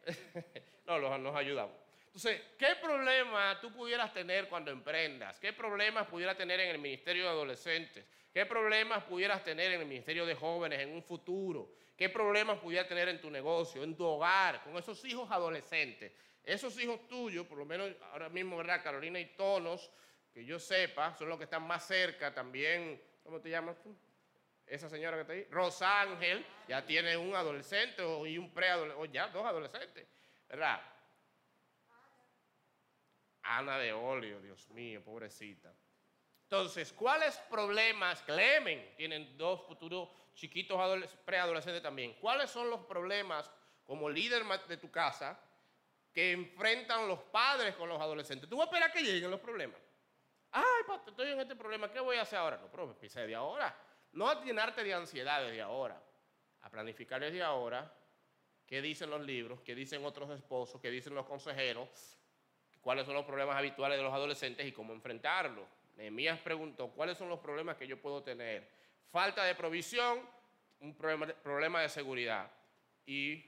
no, nos ayudamos. Entonces, ¿qué problema tú pudieras tener cuando emprendas? ¿Qué problemas pudieras tener en el Ministerio de Adolescentes? ¿Qué problemas pudieras tener en el Ministerio de Jóvenes en un futuro? ¿Qué problemas pudieras tener en tu negocio, en tu hogar, con esos hijos adolescentes? Esos hijos tuyos, por lo menos ahora mismo, ¿verdad? Carolina y Tonos, que yo sepa, son los que están más cerca también. ¿Cómo te llamas tú? esa señora que está ahí, Rosángel, ya tiene un adolescente y un preadolescente, o ya dos adolescentes, ¿verdad? Ana de Olio, Dios mío, pobrecita. Entonces, ¿cuáles problemas, Clemen, tienen dos futuros chiquitos preadolescentes también, ¿cuáles son los problemas como líder de tu casa que enfrentan los padres con los adolescentes? Tú vas a esperar que lleguen los problemas. Ay, papá, estoy en este problema, ¿qué voy a hacer ahora? No, pero empieza de ahora. No a llenarte de ansiedad desde ahora, a planificar desde ahora qué dicen los libros, qué dicen otros esposos, qué dicen los consejeros, cuáles son los problemas habituales de los adolescentes y cómo enfrentarlos. Nehemías preguntó, ¿cuáles son los problemas que yo puedo tener? Falta de provisión, un problema, de seguridad. Y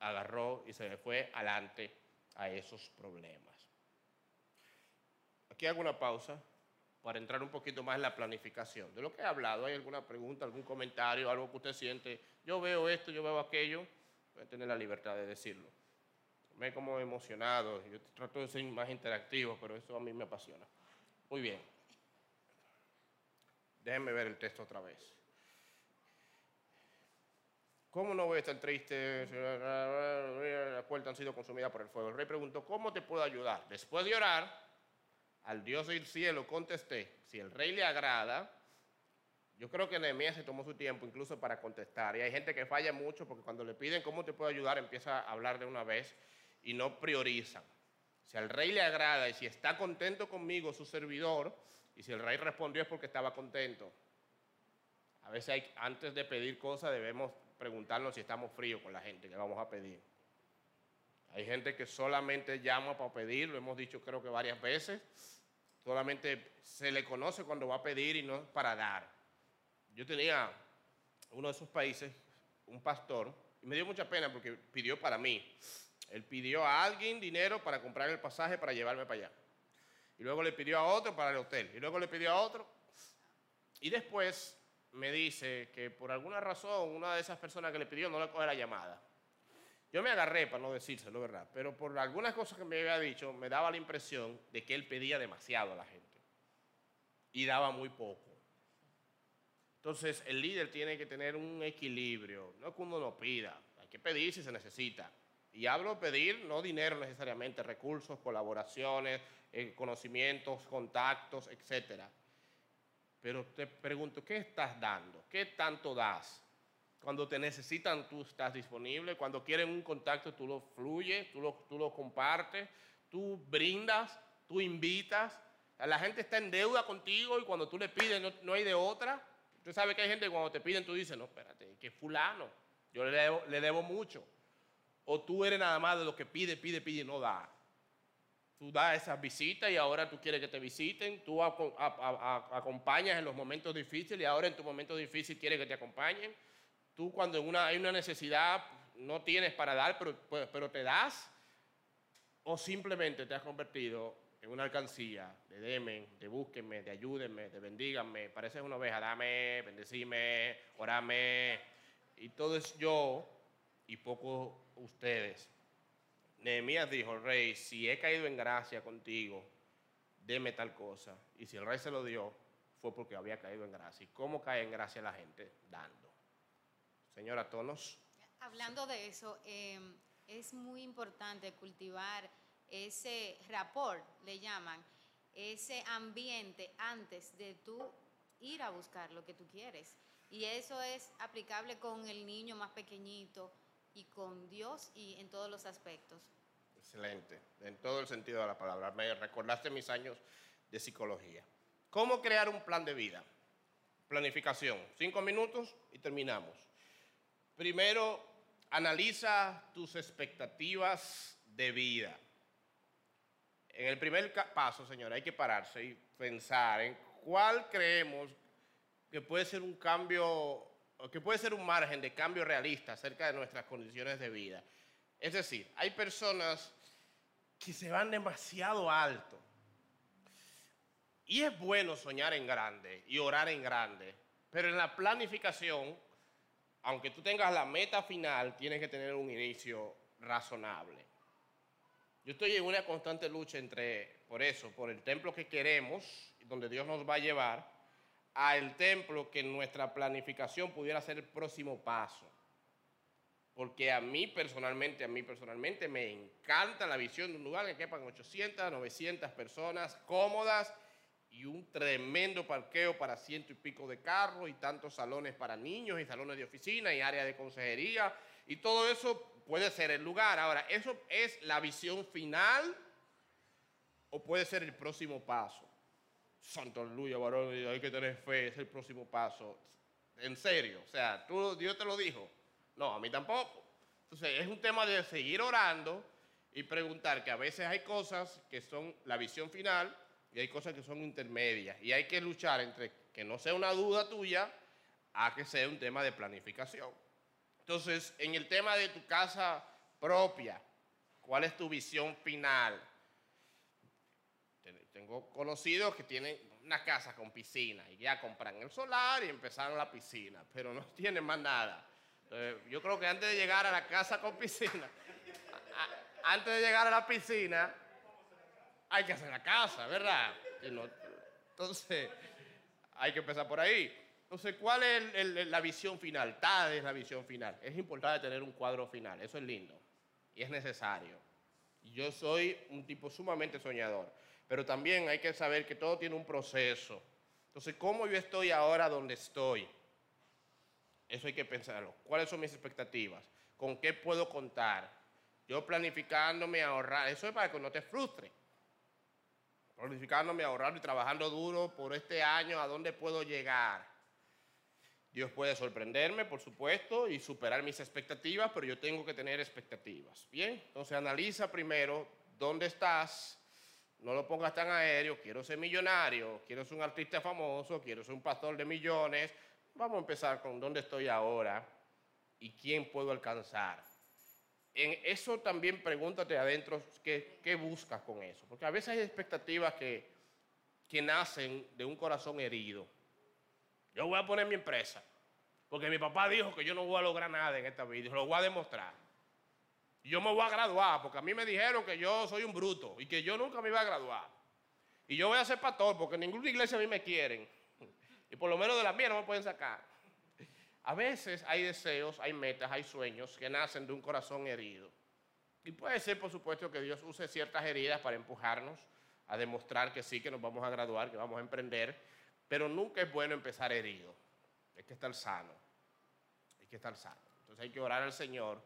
agarró y se fue adelante a esos problemas. Aquí hago una pausa para entrar un poquito más en la planificación. De lo que he hablado, ¿hay alguna pregunta, algún comentario, algo que usted siente? Yo veo esto, yo veo aquello. Voy a tener la libertad de decirlo. Me como emocionado, yo trato de ser más interactivo, pero eso a mí me apasiona. Muy bien. Déjenme ver el texto otra vez. ¿Cómo no voy a estar triste? Las puertas han sido consumidas por el fuego. El rey preguntó, ¿cómo te puedo ayudar? Después de orar, al Dios del cielo contesté, si el rey le agrada, yo creo que Nehemías se tomó su tiempo incluso para contestar. Y hay gente que falla mucho porque cuando le piden cómo te puedo ayudar, empieza a hablar de una vez y no priorizan. Si al rey le agrada y si está contento conmigo, su servidor, y si el rey respondió es porque estaba contento. A veces antes de pedir cosas debemos preguntarnos si estamos fríos con la gente que vamos a pedir. Hay gente que solamente llama para pedir, lo hemos dicho creo que varias veces. Solamente se le conoce cuando va a pedir y no para dar. Yo tenía uno de esos países, un pastor, y me dio mucha pena porque pidió para mí. Él pidió a alguien dinero para comprar el pasaje para llevarme para allá. Y luego le pidió a otro para el hotel. Y luego le pidió a otro. Y después me dice que por alguna razón una de esas personas que le pidió no le coge la llamada. Yo me agarré para no decírselo, ¿verdad? Pero por algunas cosas que me había dicho, me daba la impresión de que él pedía demasiado a la gente. Y daba muy poco. Entonces, el líder tiene que tener un equilibrio. No es que uno no pida, hay que pedir si se necesita. Y hablo pedir, no dinero necesariamente, recursos, colaboraciones, eh, conocimientos, contactos, etc. Pero te pregunto, ¿qué estás dando? ¿Qué tanto das? Cuando te necesitan, tú estás disponible. Cuando quieren un contacto, tú lo fluyes, tú lo, tú lo compartes, tú brindas, tú invitas. La gente está en deuda contigo y cuando tú le pides no, hay de otra. Usted sabe que hay gente que cuando te piden tú dices, no, espérate, que fulano, yo le debo, le debo mucho. O tú eres nada más de lo que pide, pide, pide y no da. Tú das esas visitas y ahora tú quieres que te visiten. Tú acompañas en los momentos difíciles y ahora en tu momento difícil quieres que te acompañen. Tú cuando hay una necesidad no tienes para dar, pero, pues, pero te das. O simplemente te has convertido en una alcancía de demen, de búsquenme, de ayúdenme, de bendíganme. Pareces una oveja, dame, bendecime, orame. Y todo es yo y poco ustedes. Nehemías dijo, rey, si he caído en gracia contigo, deme tal cosa. Y si el rey se lo dio, fue porque había caído en gracia. ¿Y cómo cae en gracia la gente? Dando. Señora Tonos. Hablando de eso, em, es muy importante cultivar ese rapport, le llaman, ese ambiente antes de tú ir a buscar lo que tú quieres. Y eso es aplicable con el niño más pequeñito y con Dios y en todos los aspectos. Excelente, en todo el sentido de la palabra. Me recordaste mis años de psicología. ¿Cómo crear un plan de vida? Planificación. Cinco minutos y terminamos. Primero, analiza tus expectativas de vida. En el primer paso, señora, hay que pararse y pensar en cuál creemos que puede ser un cambio, que puede ser un margen de cambio realista acerca de nuestras condiciones de vida. Es decir, hay personas que se van demasiado alto. Y es bueno soñar en grande y orar en grande, pero en la planificación, aunque tú tengas la meta final, tienes que tener un inicio razonable. Yo estoy en una constante lucha entre, por eso, por el templo que queremos, donde Dios nos va a llevar, al templo que nuestra planificación pudiera ser el próximo paso. Porque a mí personalmente, a mí personalmente me encanta la visión de un lugar que quepan 800, 900 personas cómodas y un tremendo parqueo para ciento y pico de carros y tantos salones para niños y salones de oficina y área de consejería y todo eso puede ser el lugar. Ahora, ¿eso es la visión final o puede ser el próximo paso? Santo aleluya, varón, hay que tener fe, es el próximo paso. En serio, o sea, ¿tú, Dios te lo dijo. No, a mí tampoco. Entonces, es un tema de seguir orando y preguntar que a veces hay cosas que son la visión final y hay cosas que son intermedias. Y hay que luchar entre que no sea una duda tuya a que sea un tema de planificación. Entonces, en el tema de tu casa propia, ¿cuál es tu visión final? Tengo conocidos que tienen una casa con piscina y ya compran el solar y empezaron la piscina, pero no tienen más nada. yo creo que antes de llegar a la casa con piscina, antes de llegar a la piscina, hay que hacer la casa, ¿verdad? entonces, hay que empezar por ahí. Entonces, ¿cuál es la visión final? Tal es la visión final. Es importante tener un cuadro final, eso es lindo y es necesario. Yo soy un tipo sumamente soñador. Pero también hay que saber que todo tiene un proceso. Entonces, ¿cómo yo estoy ahora donde estoy? Eso hay que pensarlo. ¿Cuáles son mis expectativas? ¿Con qué puedo contar? Yo planificándome ahorrar. Eso es para que no te frustre. Planificándome ahorrar y trabajando duro por este año, ¿a dónde puedo llegar? Dios puede sorprenderme, por supuesto, y superar mis expectativas, pero yo tengo que tener expectativas. Bien, entonces analiza primero dónde estás, no lo pongas tan aéreo, quiero ser millonario, quiero ser un artista famoso, quiero ser un pastor de millones. Vamos a empezar con dónde estoy ahora y quién puedo alcanzar. En eso también pregúntate adentro qué, qué buscas con eso, porque a veces hay expectativas que, que nacen de un corazón herido. Yo voy a poner mi empresa, porque mi papá dijo que yo no voy a lograr nada en esta vida, lo voy a demostrar yo me voy a graduar, porque a mí me dijeron que yo soy un bruto y que yo nunca me iba a graduar. Y yo voy a ser pastor, porque ninguna iglesia a mí me quieren. Y por lo menos de la mía no me pueden sacar. A veces hay deseos, hay metas, hay sueños que nacen de un corazón herido. Y puede ser, por supuesto, que Dios use ciertas heridas para empujarnos a demostrar que sí, que nos vamos a graduar, que vamos a emprender. Pero nunca es bueno empezar herido. Hay que estar sano. Hay que estar sano. Entonces hay que orar al Señor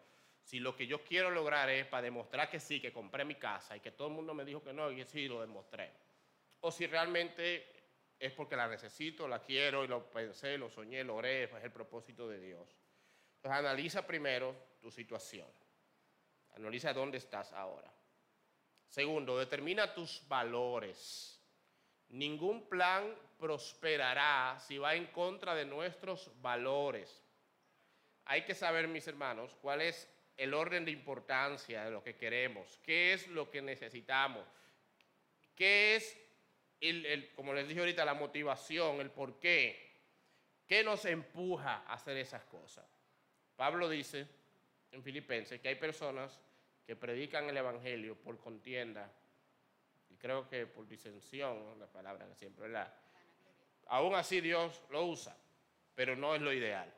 si lo que yo quiero lograr es para demostrar que sí, que compré mi casa y que todo el mundo me dijo que no, y sí lo demostré. O si realmente es porque la necesito, la quiero y lo pensé, lo soñé, lo oré, es el propósito de Dios. Entonces analiza primero tu situación. Analiza dónde estás ahora. Segundo, determina tus valores. Ningún plan prosperará si va en contra de nuestros valores. Hay que saber, mis hermanos, cuál es el orden de importancia de lo que queremos, qué es lo que necesitamos, qué es, el, como les dije ahorita, la motivación, el por qué, qué nos empuja a hacer esas cosas. Pablo dice en Filipenses que hay personas que predican el Evangelio por contienda, y creo que por disensión, la palabra que siempre la... Aún así Dios lo usa, pero no es lo ideal.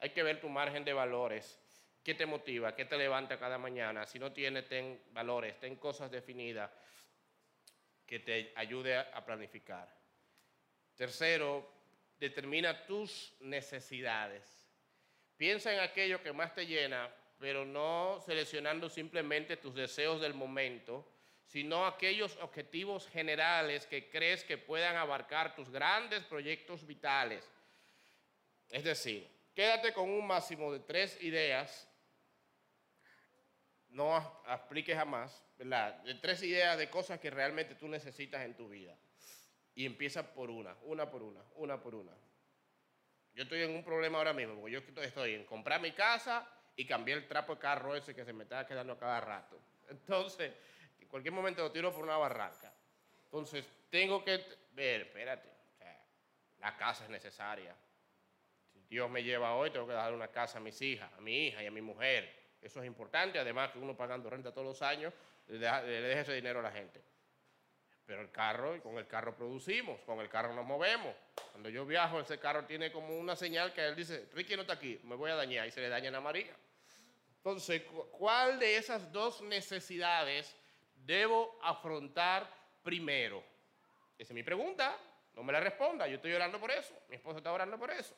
Hay que ver tu margen de valores ¿Qué te motiva? ¿Qué te levanta cada mañana? Si no tienes, ten valores, ten cosas definidas que te ayude a planificar. Tercero, determina tus necesidades. Piensa en aquello que más te llena, pero no seleccionando simplemente tus deseos del momento, sino aquellos objetivos generales que crees que puedan abarcar tus grandes proyectos vitales. Es decir, quédate con un máximo de tres ideas no aplique jamás, ¿verdad? Tres ideas de cosas que realmente tú necesitas en tu vida. Y empieza por una, una por una, una por una. Yo estoy en un problema ahora mismo, porque yo estoy en comprar mi casa y cambiar el trapo de carro ese que se me está quedando a cada rato. Entonces, en cualquier momento lo tiro por una barranca. Entonces, tengo que ver, espérate, la casa es necesaria. Si Dios me lleva hoy, tengo que dar una casa a mis hijas, a mi hija y a mi mujer eso es importante, además que uno pagando renta todos los años, le deja ese dinero a la gente. Pero el carro, con el carro producimos, con el carro nos movemos. Cuando yo viajo, ese carro tiene como una señal que él dice, Ricky no está aquí, me voy a dañar y se le daña a María. Entonces, ¿cuál de esas dos necesidades debo afrontar primero? Esa es mi pregunta, no me la responda, yo estoy orando por eso, mi esposa está orando por eso.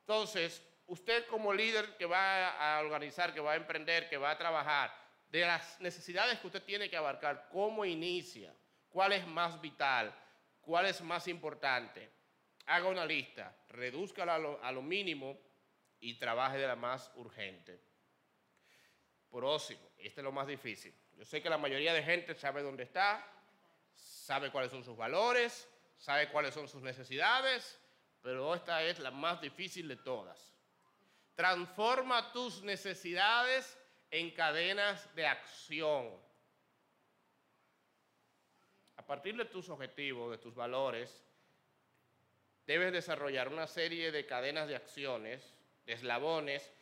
Entonces, usted como líder que va a organizar, que va a emprender, que va a trabajar, de las necesidades que usted tiene que abarcar, ¿cómo inicia? ¿Cuál es más vital? ¿Cuál es más importante? Haga una lista, redúzcala a lo, mínimo y trabaje de la más urgente. Próximo, este es lo más difícil. Yo sé que la mayoría de gente sabe dónde está, sabe cuáles son sus valores, sabe cuáles son sus necesidades, pero esta es la más difícil de todas. Transforma tus necesidades en cadenas de acción. A partir de tus objetivos, de tus valores, debes desarrollar una serie de cadenas de acciones, de eslabones,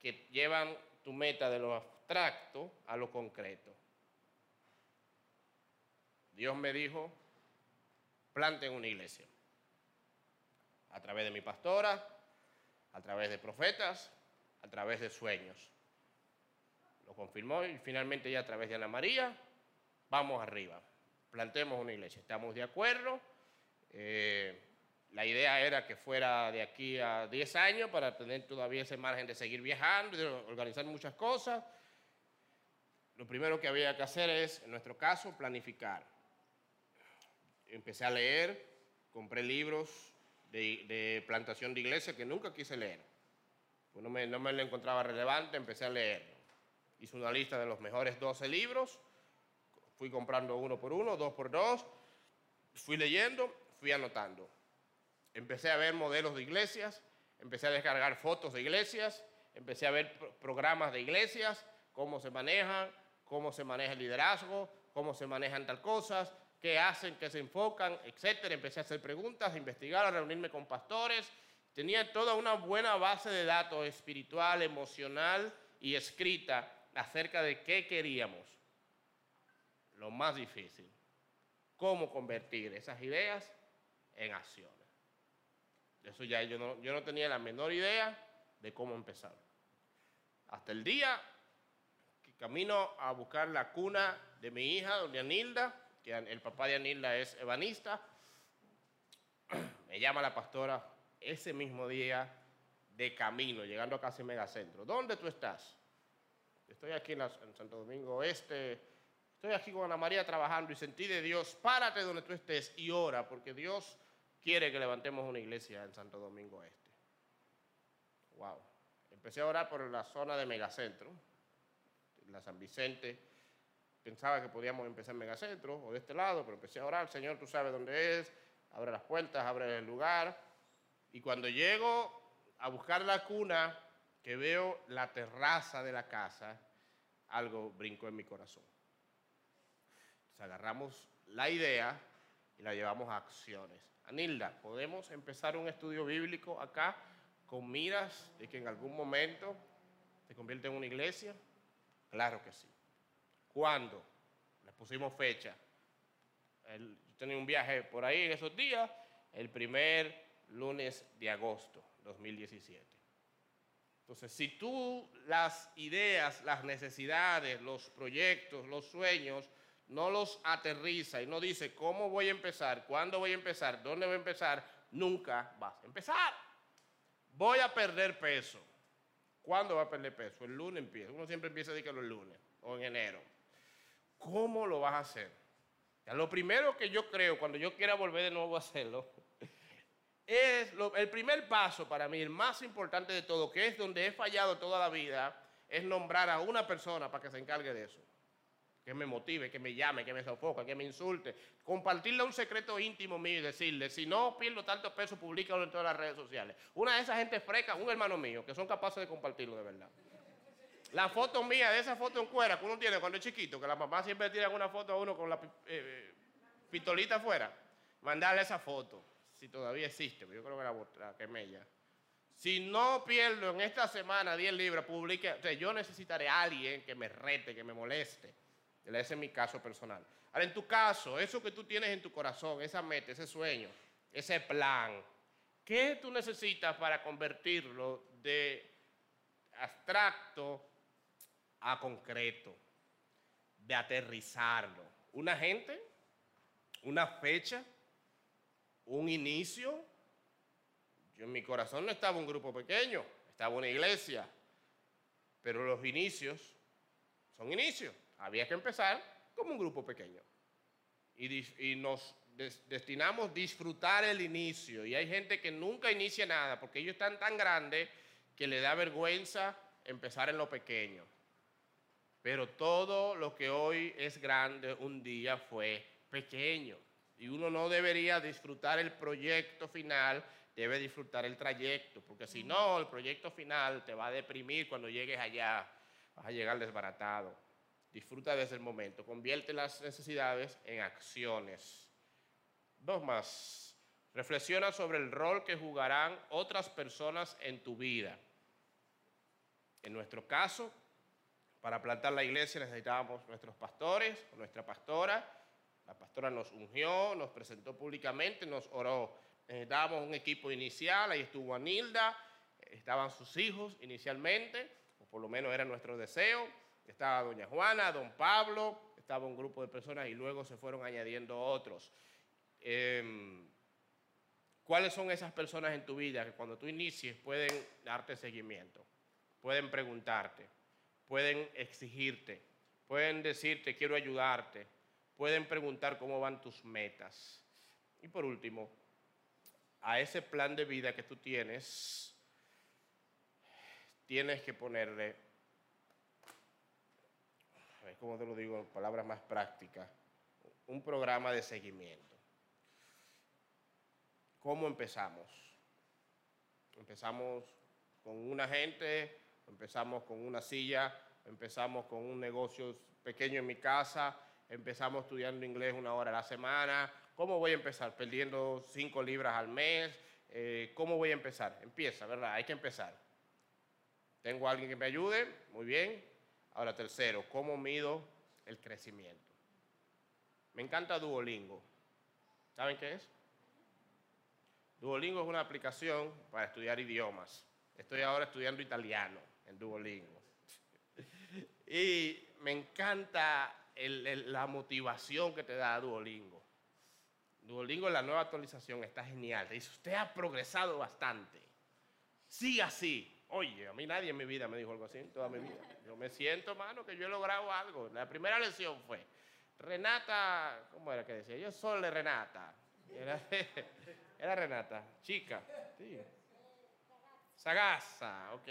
que llevan tu meta de lo abstracto a lo concreto. Dios me dijo, planten una iglesia. A través de mi pastora, a través de profetas, a través de sueños. Lo confirmó y finalmente ya a través de Ana María, vamos arriba, plantemos una iglesia. Estamos de acuerdo. Eh, la idea era que fuera de aquí a 10 años para tener todavía ese margen de seguir viajando, de organizar muchas cosas. Lo primero que había que hacer es, en nuestro caso, planificar. Empecé a leer, compré libros de, plantación de iglesia que nunca quise leer. Pues no me, no me lo encontraba relevante, empecé a leer. Hice una lista de los mejores 12 libros, fui comprando uno por uno, dos por dos, fui leyendo, fui anotando. Empecé a ver modelos de iglesias, empecé a descargar fotos de iglesias, empecé a ver programas de iglesias, cómo se manejan, cómo se maneja el liderazgo, cómo se manejan tal cosas, qué hacen, qué se enfocan, etcétera. Empecé a hacer preguntas, a investigar, a reunirme con pastores. Tenía toda una buena base de datos espiritual, emocional y escrita acerca de qué queríamos. Lo más difícil, cómo convertir esas ideas en acciones. Eso ya yo no, yo no tenía la menor idea de cómo empezar. Hasta el día que camino a buscar la cuna de mi hija, doña Nilda, el papá de Anilda es ebanista, me llama la pastora ese mismo día de camino, llegando a casi megacentro. ¿Dónde tú estás? Estoy aquí en, Santo Domingo Oeste, estoy aquí con Ana María trabajando y sentí de Dios, párate donde tú estés y ora, porque Dios quiere que levantemos una iglesia en Santo Domingo Este. Wow. Empecé a orar por la zona de megacentro, la San Vicente, pensaba que podíamos empezar en Megacentro o de este lado, pero empecé a orar, Señor, tú sabes dónde es, abre las puertas, abre el lugar. Y cuando llego a buscar la cuna, que veo la terraza de la casa, algo brincó en mi corazón. Entonces agarramos la idea y la llevamos a acciones. Anilda, ¿podemos empezar un estudio bíblico acá con miras de que en algún momento se convierte en una iglesia? Claro que sí. ¿Cuándo? Le pusimos fecha. yo tenía un viaje por ahí en esos días, el primer lunes de agosto 2017. Entonces, si tú las ideas, las necesidades, los proyectos, los sueños, no los aterriza y no dice cómo voy a empezar, cuándo voy a empezar, dónde voy a empezar, nunca vas a empezar. Voy a perder peso. ¿Cuándo va a perder peso? El lunes empieza. Uno siempre empieza a decir que los lunes o en enero. ¿Cómo lo vas a hacer? lo primero que yo creo cuando yo quiera volver de nuevo a hacerlo es el primer paso para mí, el más importante de todo, que es donde he fallado toda la vida, es nombrar a una persona para que se encargue de eso. Que me motive, que me llame, que me sofoque, que me insulte. Compartirle un secreto íntimo mío y decirle, si no pierdo tanto peso, públicalo en todas las redes sociales. Una de esas gente freca, un hermano mío, que son capaces de compartirlo de verdad. La foto mía, de esa foto en cuera que uno tiene cuando es chiquito, que la mamá siempre tira una foto a uno con la eh, pistolita afuera, mandarle esa foto, si todavía existe, yo creo que la, la quemé Si no pierdo en esta semana 10 libras, publique, o yo necesitaré a alguien que me rete, que me moleste. Ese es mi caso personal. Ahora, en tu caso, eso que tú tienes en tu corazón, esa meta, ese sueño, ese plan, ¿qué tú necesitas para convertirlo de abstracto a concreto, de aterrizarlo? ¿Una gente? ¿Una fecha? ¿Un inicio? Yo en mi corazón no estaba un grupo pequeño, estaba una iglesia, pero los inicios son inicios. Había que empezar como un grupo pequeño. Y, nos destinamos a disfrutar el inicio. Y hay gente que nunca inicia nada porque ellos están tan grandes que le da vergüenza empezar en lo pequeño. Pero todo lo que hoy es grande un día fue pequeño. Y uno no debería disfrutar el proyecto final, debe disfrutar el trayecto, porque si no, el proyecto final te va a deprimir cuando llegues allá, vas a llegar desbaratado. Disfruta desde el momento, convierte las necesidades en acciones. Dos más. Reflexiona sobre el rol que jugarán otras personas en tu vida. En nuestro caso, para plantar la iglesia necesitábamos nuestros pastores, nuestra pastora. La pastora nos ungió, nos presentó públicamente, nos oró. Necesitábamos un equipo inicial, ahí estuvo Anilda, estaban sus hijos inicialmente, o por lo menos era nuestro deseo estaba doña Juana, don Pablo, estaba un grupo de personas y luego se fueron añadiendo otros. Em, ¿Cuáles son esas personas en tu vida que cuando tú inicies pueden darte seguimiento? Pueden preguntarte, pueden exigirte, pueden decirte quiero ayudarte, pueden preguntar cómo van tus metas. Y por último, a ese plan de vida que tú tienes, tienes que ponerle como te lo digo en palabras más prácticas, un programa de seguimiento. ¿Cómo empezamos? Empezamos con una gente, empezamos con una silla, empezamos con un negocio pequeño en mi casa, empezamos estudiando inglés una hora a la semana. ¿Cómo voy a empezar? Perdiendo cinco libras al mes. Eh, ¿Cómo voy a empezar? Empieza, ¿verdad? Hay que empezar. ¿Tengo alguien que me ayude? Muy bien. Ahora, tercero, ¿cómo mido el crecimiento? Me encanta Duolingo. ¿Saben qué es? Duolingo es una aplicación para estudiar idiomas. Estoy ahora estudiando italiano en Duolingo. y me encanta la motivación que te da Duolingo. Duolingo la nueva actualización está genial. dice, usted ha progresado bastante. Siga así. Oye, a mí nadie en mi vida me dijo algo así, toda mi vida. Yo me siento, mano, que yo he logrado algo. La primera lección fue, Renata, ¿cómo era que decía? Yo soy de Renata. Era, Renata, chica. Sí. Sagaza, ok.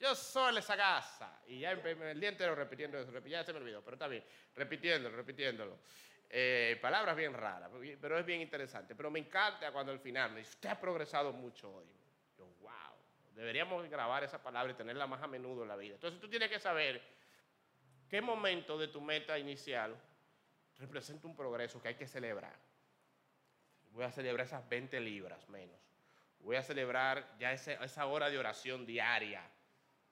Yo soy de Sagaza. Y ya el día entero repitiendo eso, ya se me olvidó, pero está bien, repitiéndolo, repitiéndolo. Eh, palabras bien raras, pero es bien interesante. Pero me encanta cuando al final me dice, usted ha progresado mucho hoy. Deberíamos grabar esa palabra y tenerla más a menudo en la vida. Entonces tú tienes que saber qué momento de tu meta inicial representa un progreso que hay que celebrar. Voy a celebrar esas 20 libras menos. Voy a celebrar ya esa hora de oración diaria.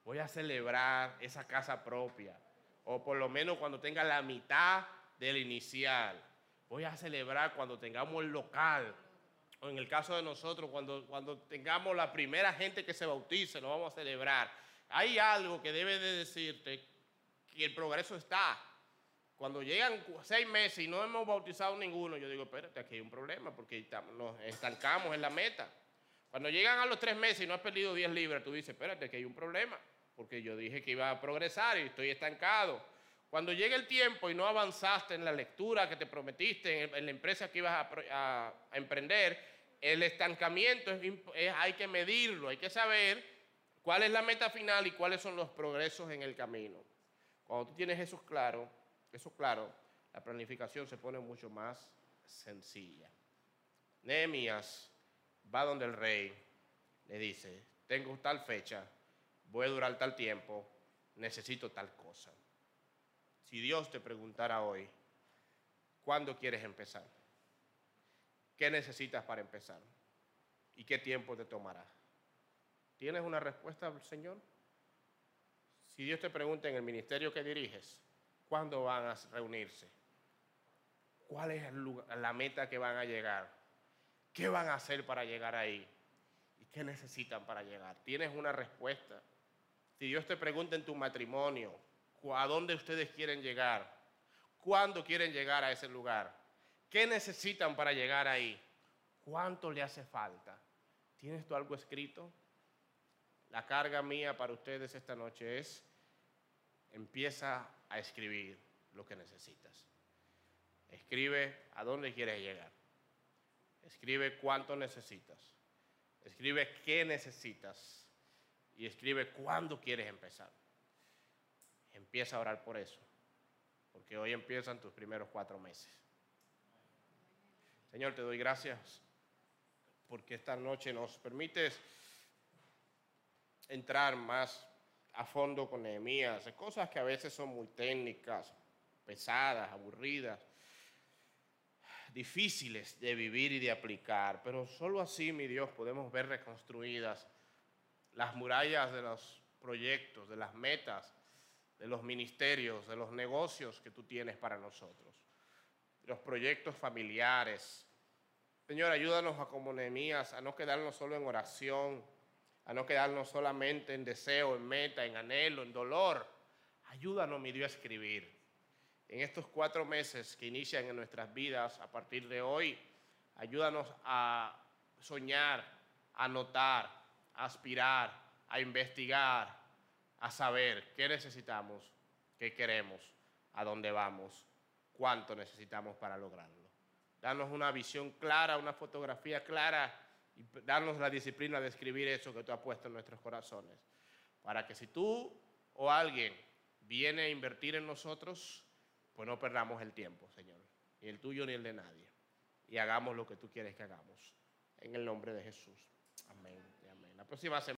Voy a celebrar esa casa propia. O por lo menos cuando tenga la mitad del inicial. Voy a celebrar cuando tengamos el local o en el caso de nosotros, cuando, cuando tengamos la primera gente que se bautice, lo vamos a celebrar. Hay algo que debe de decirte que el progreso está. Cuando llegan seis meses y no hemos bautizado ninguno, yo digo, espérate, aquí hay un problema porque nos estancamos en la meta. Cuando llegan a los tres meses y no has perdido 10 libras, tú dices, espérate, aquí hay un problema porque yo dije que iba a progresar y estoy estancado. Cuando llegue el tiempo y no avanzaste en la lectura que te prometiste, en, la empresa que ibas a, emprender, el estancamiento hay que medirlo, hay que saber cuál es la meta final y cuáles son los progresos en el camino. Cuando tú tienes eso claro, eso claro, la planificación se pone mucho más sencilla. Nehemías va donde el rey le dice, tengo tal fecha, voy a durar tal tiempo, necesito tal cosa. Si Dios te preguntara hoy, ¿cuándo quieres empezar? ¿Qué necesitas para empezar? ¿Y qué tiempo te tomará? ¿Tienes una respuesta, Señor? Si Dios te pregunta en el ministerio que diriges, ¿Cuándo van a reunirse? ¿Cuál es la meta que van a llegar? ¿Qué van a hacer para llegar ahí? ¿Y qué necesitan para llegar? ¿Tienes una respuesta? Si Dios te pregunta en tu matrimonio, ¿a dónde ustedes quieren llegar? ¿Cuándo quieren llegar a ese lugar? ¿Qué necesitan para llegar ahí? ¿Cuánto le hace falta? ¿Tienes tú algo escrito? La carga mía para ustedes esta noche es, empieza a escribir lo que necesitas. Escribe a dónde quieres llegar. Escribe cuánto necesitas. Escribe qué necesitas. Y escribe cuándo quieres empezar. Empieza a orar por eso. Porque hoy empiezan tus primeros cuatro meses. Señor, te doy gracias porque esta noche nos permites entrar más a fondo con Nehemías, cosas que a veces son muy técnicas, pesadas, aburridas, difíciles de vivir y de aplicar, pero solo así, mi Dios, podemos ver reconstruidas las murallas de los proyectos, de las metas, de los ministerios, de los negocios que tú tienes para nosotros, los proyectos familiares. Señor, ayúdanos a como Nehemías, a no quedarnos solo en oración, a no quedarnos solamente en deseo, en meta, en anhelo, en dolor. Ayúdanos, mi Dios, a escribir. En estos cuatro meses que inician en nuestras vidas a partir de hoy, ayúdanos a soñar, a notar, a aspirar, a investigar, a saber qué necesitamos, qué queremos, a dónde vamos, cuánto necesitamos para lograrlo. Danos una visión clara, una fotografía clara y darnos la disciplina de escribir eso que tú has puesto en nuestros corazones. Para que si tú o alguien viene a invertir en nosotros, pues no perdamos el tiempo, Señor, ni el tuyo ni el de nadie. Y hagamos lo que tú quieres que hagamos. En el nombre de Jesús. Amén. amén. La próxima semana.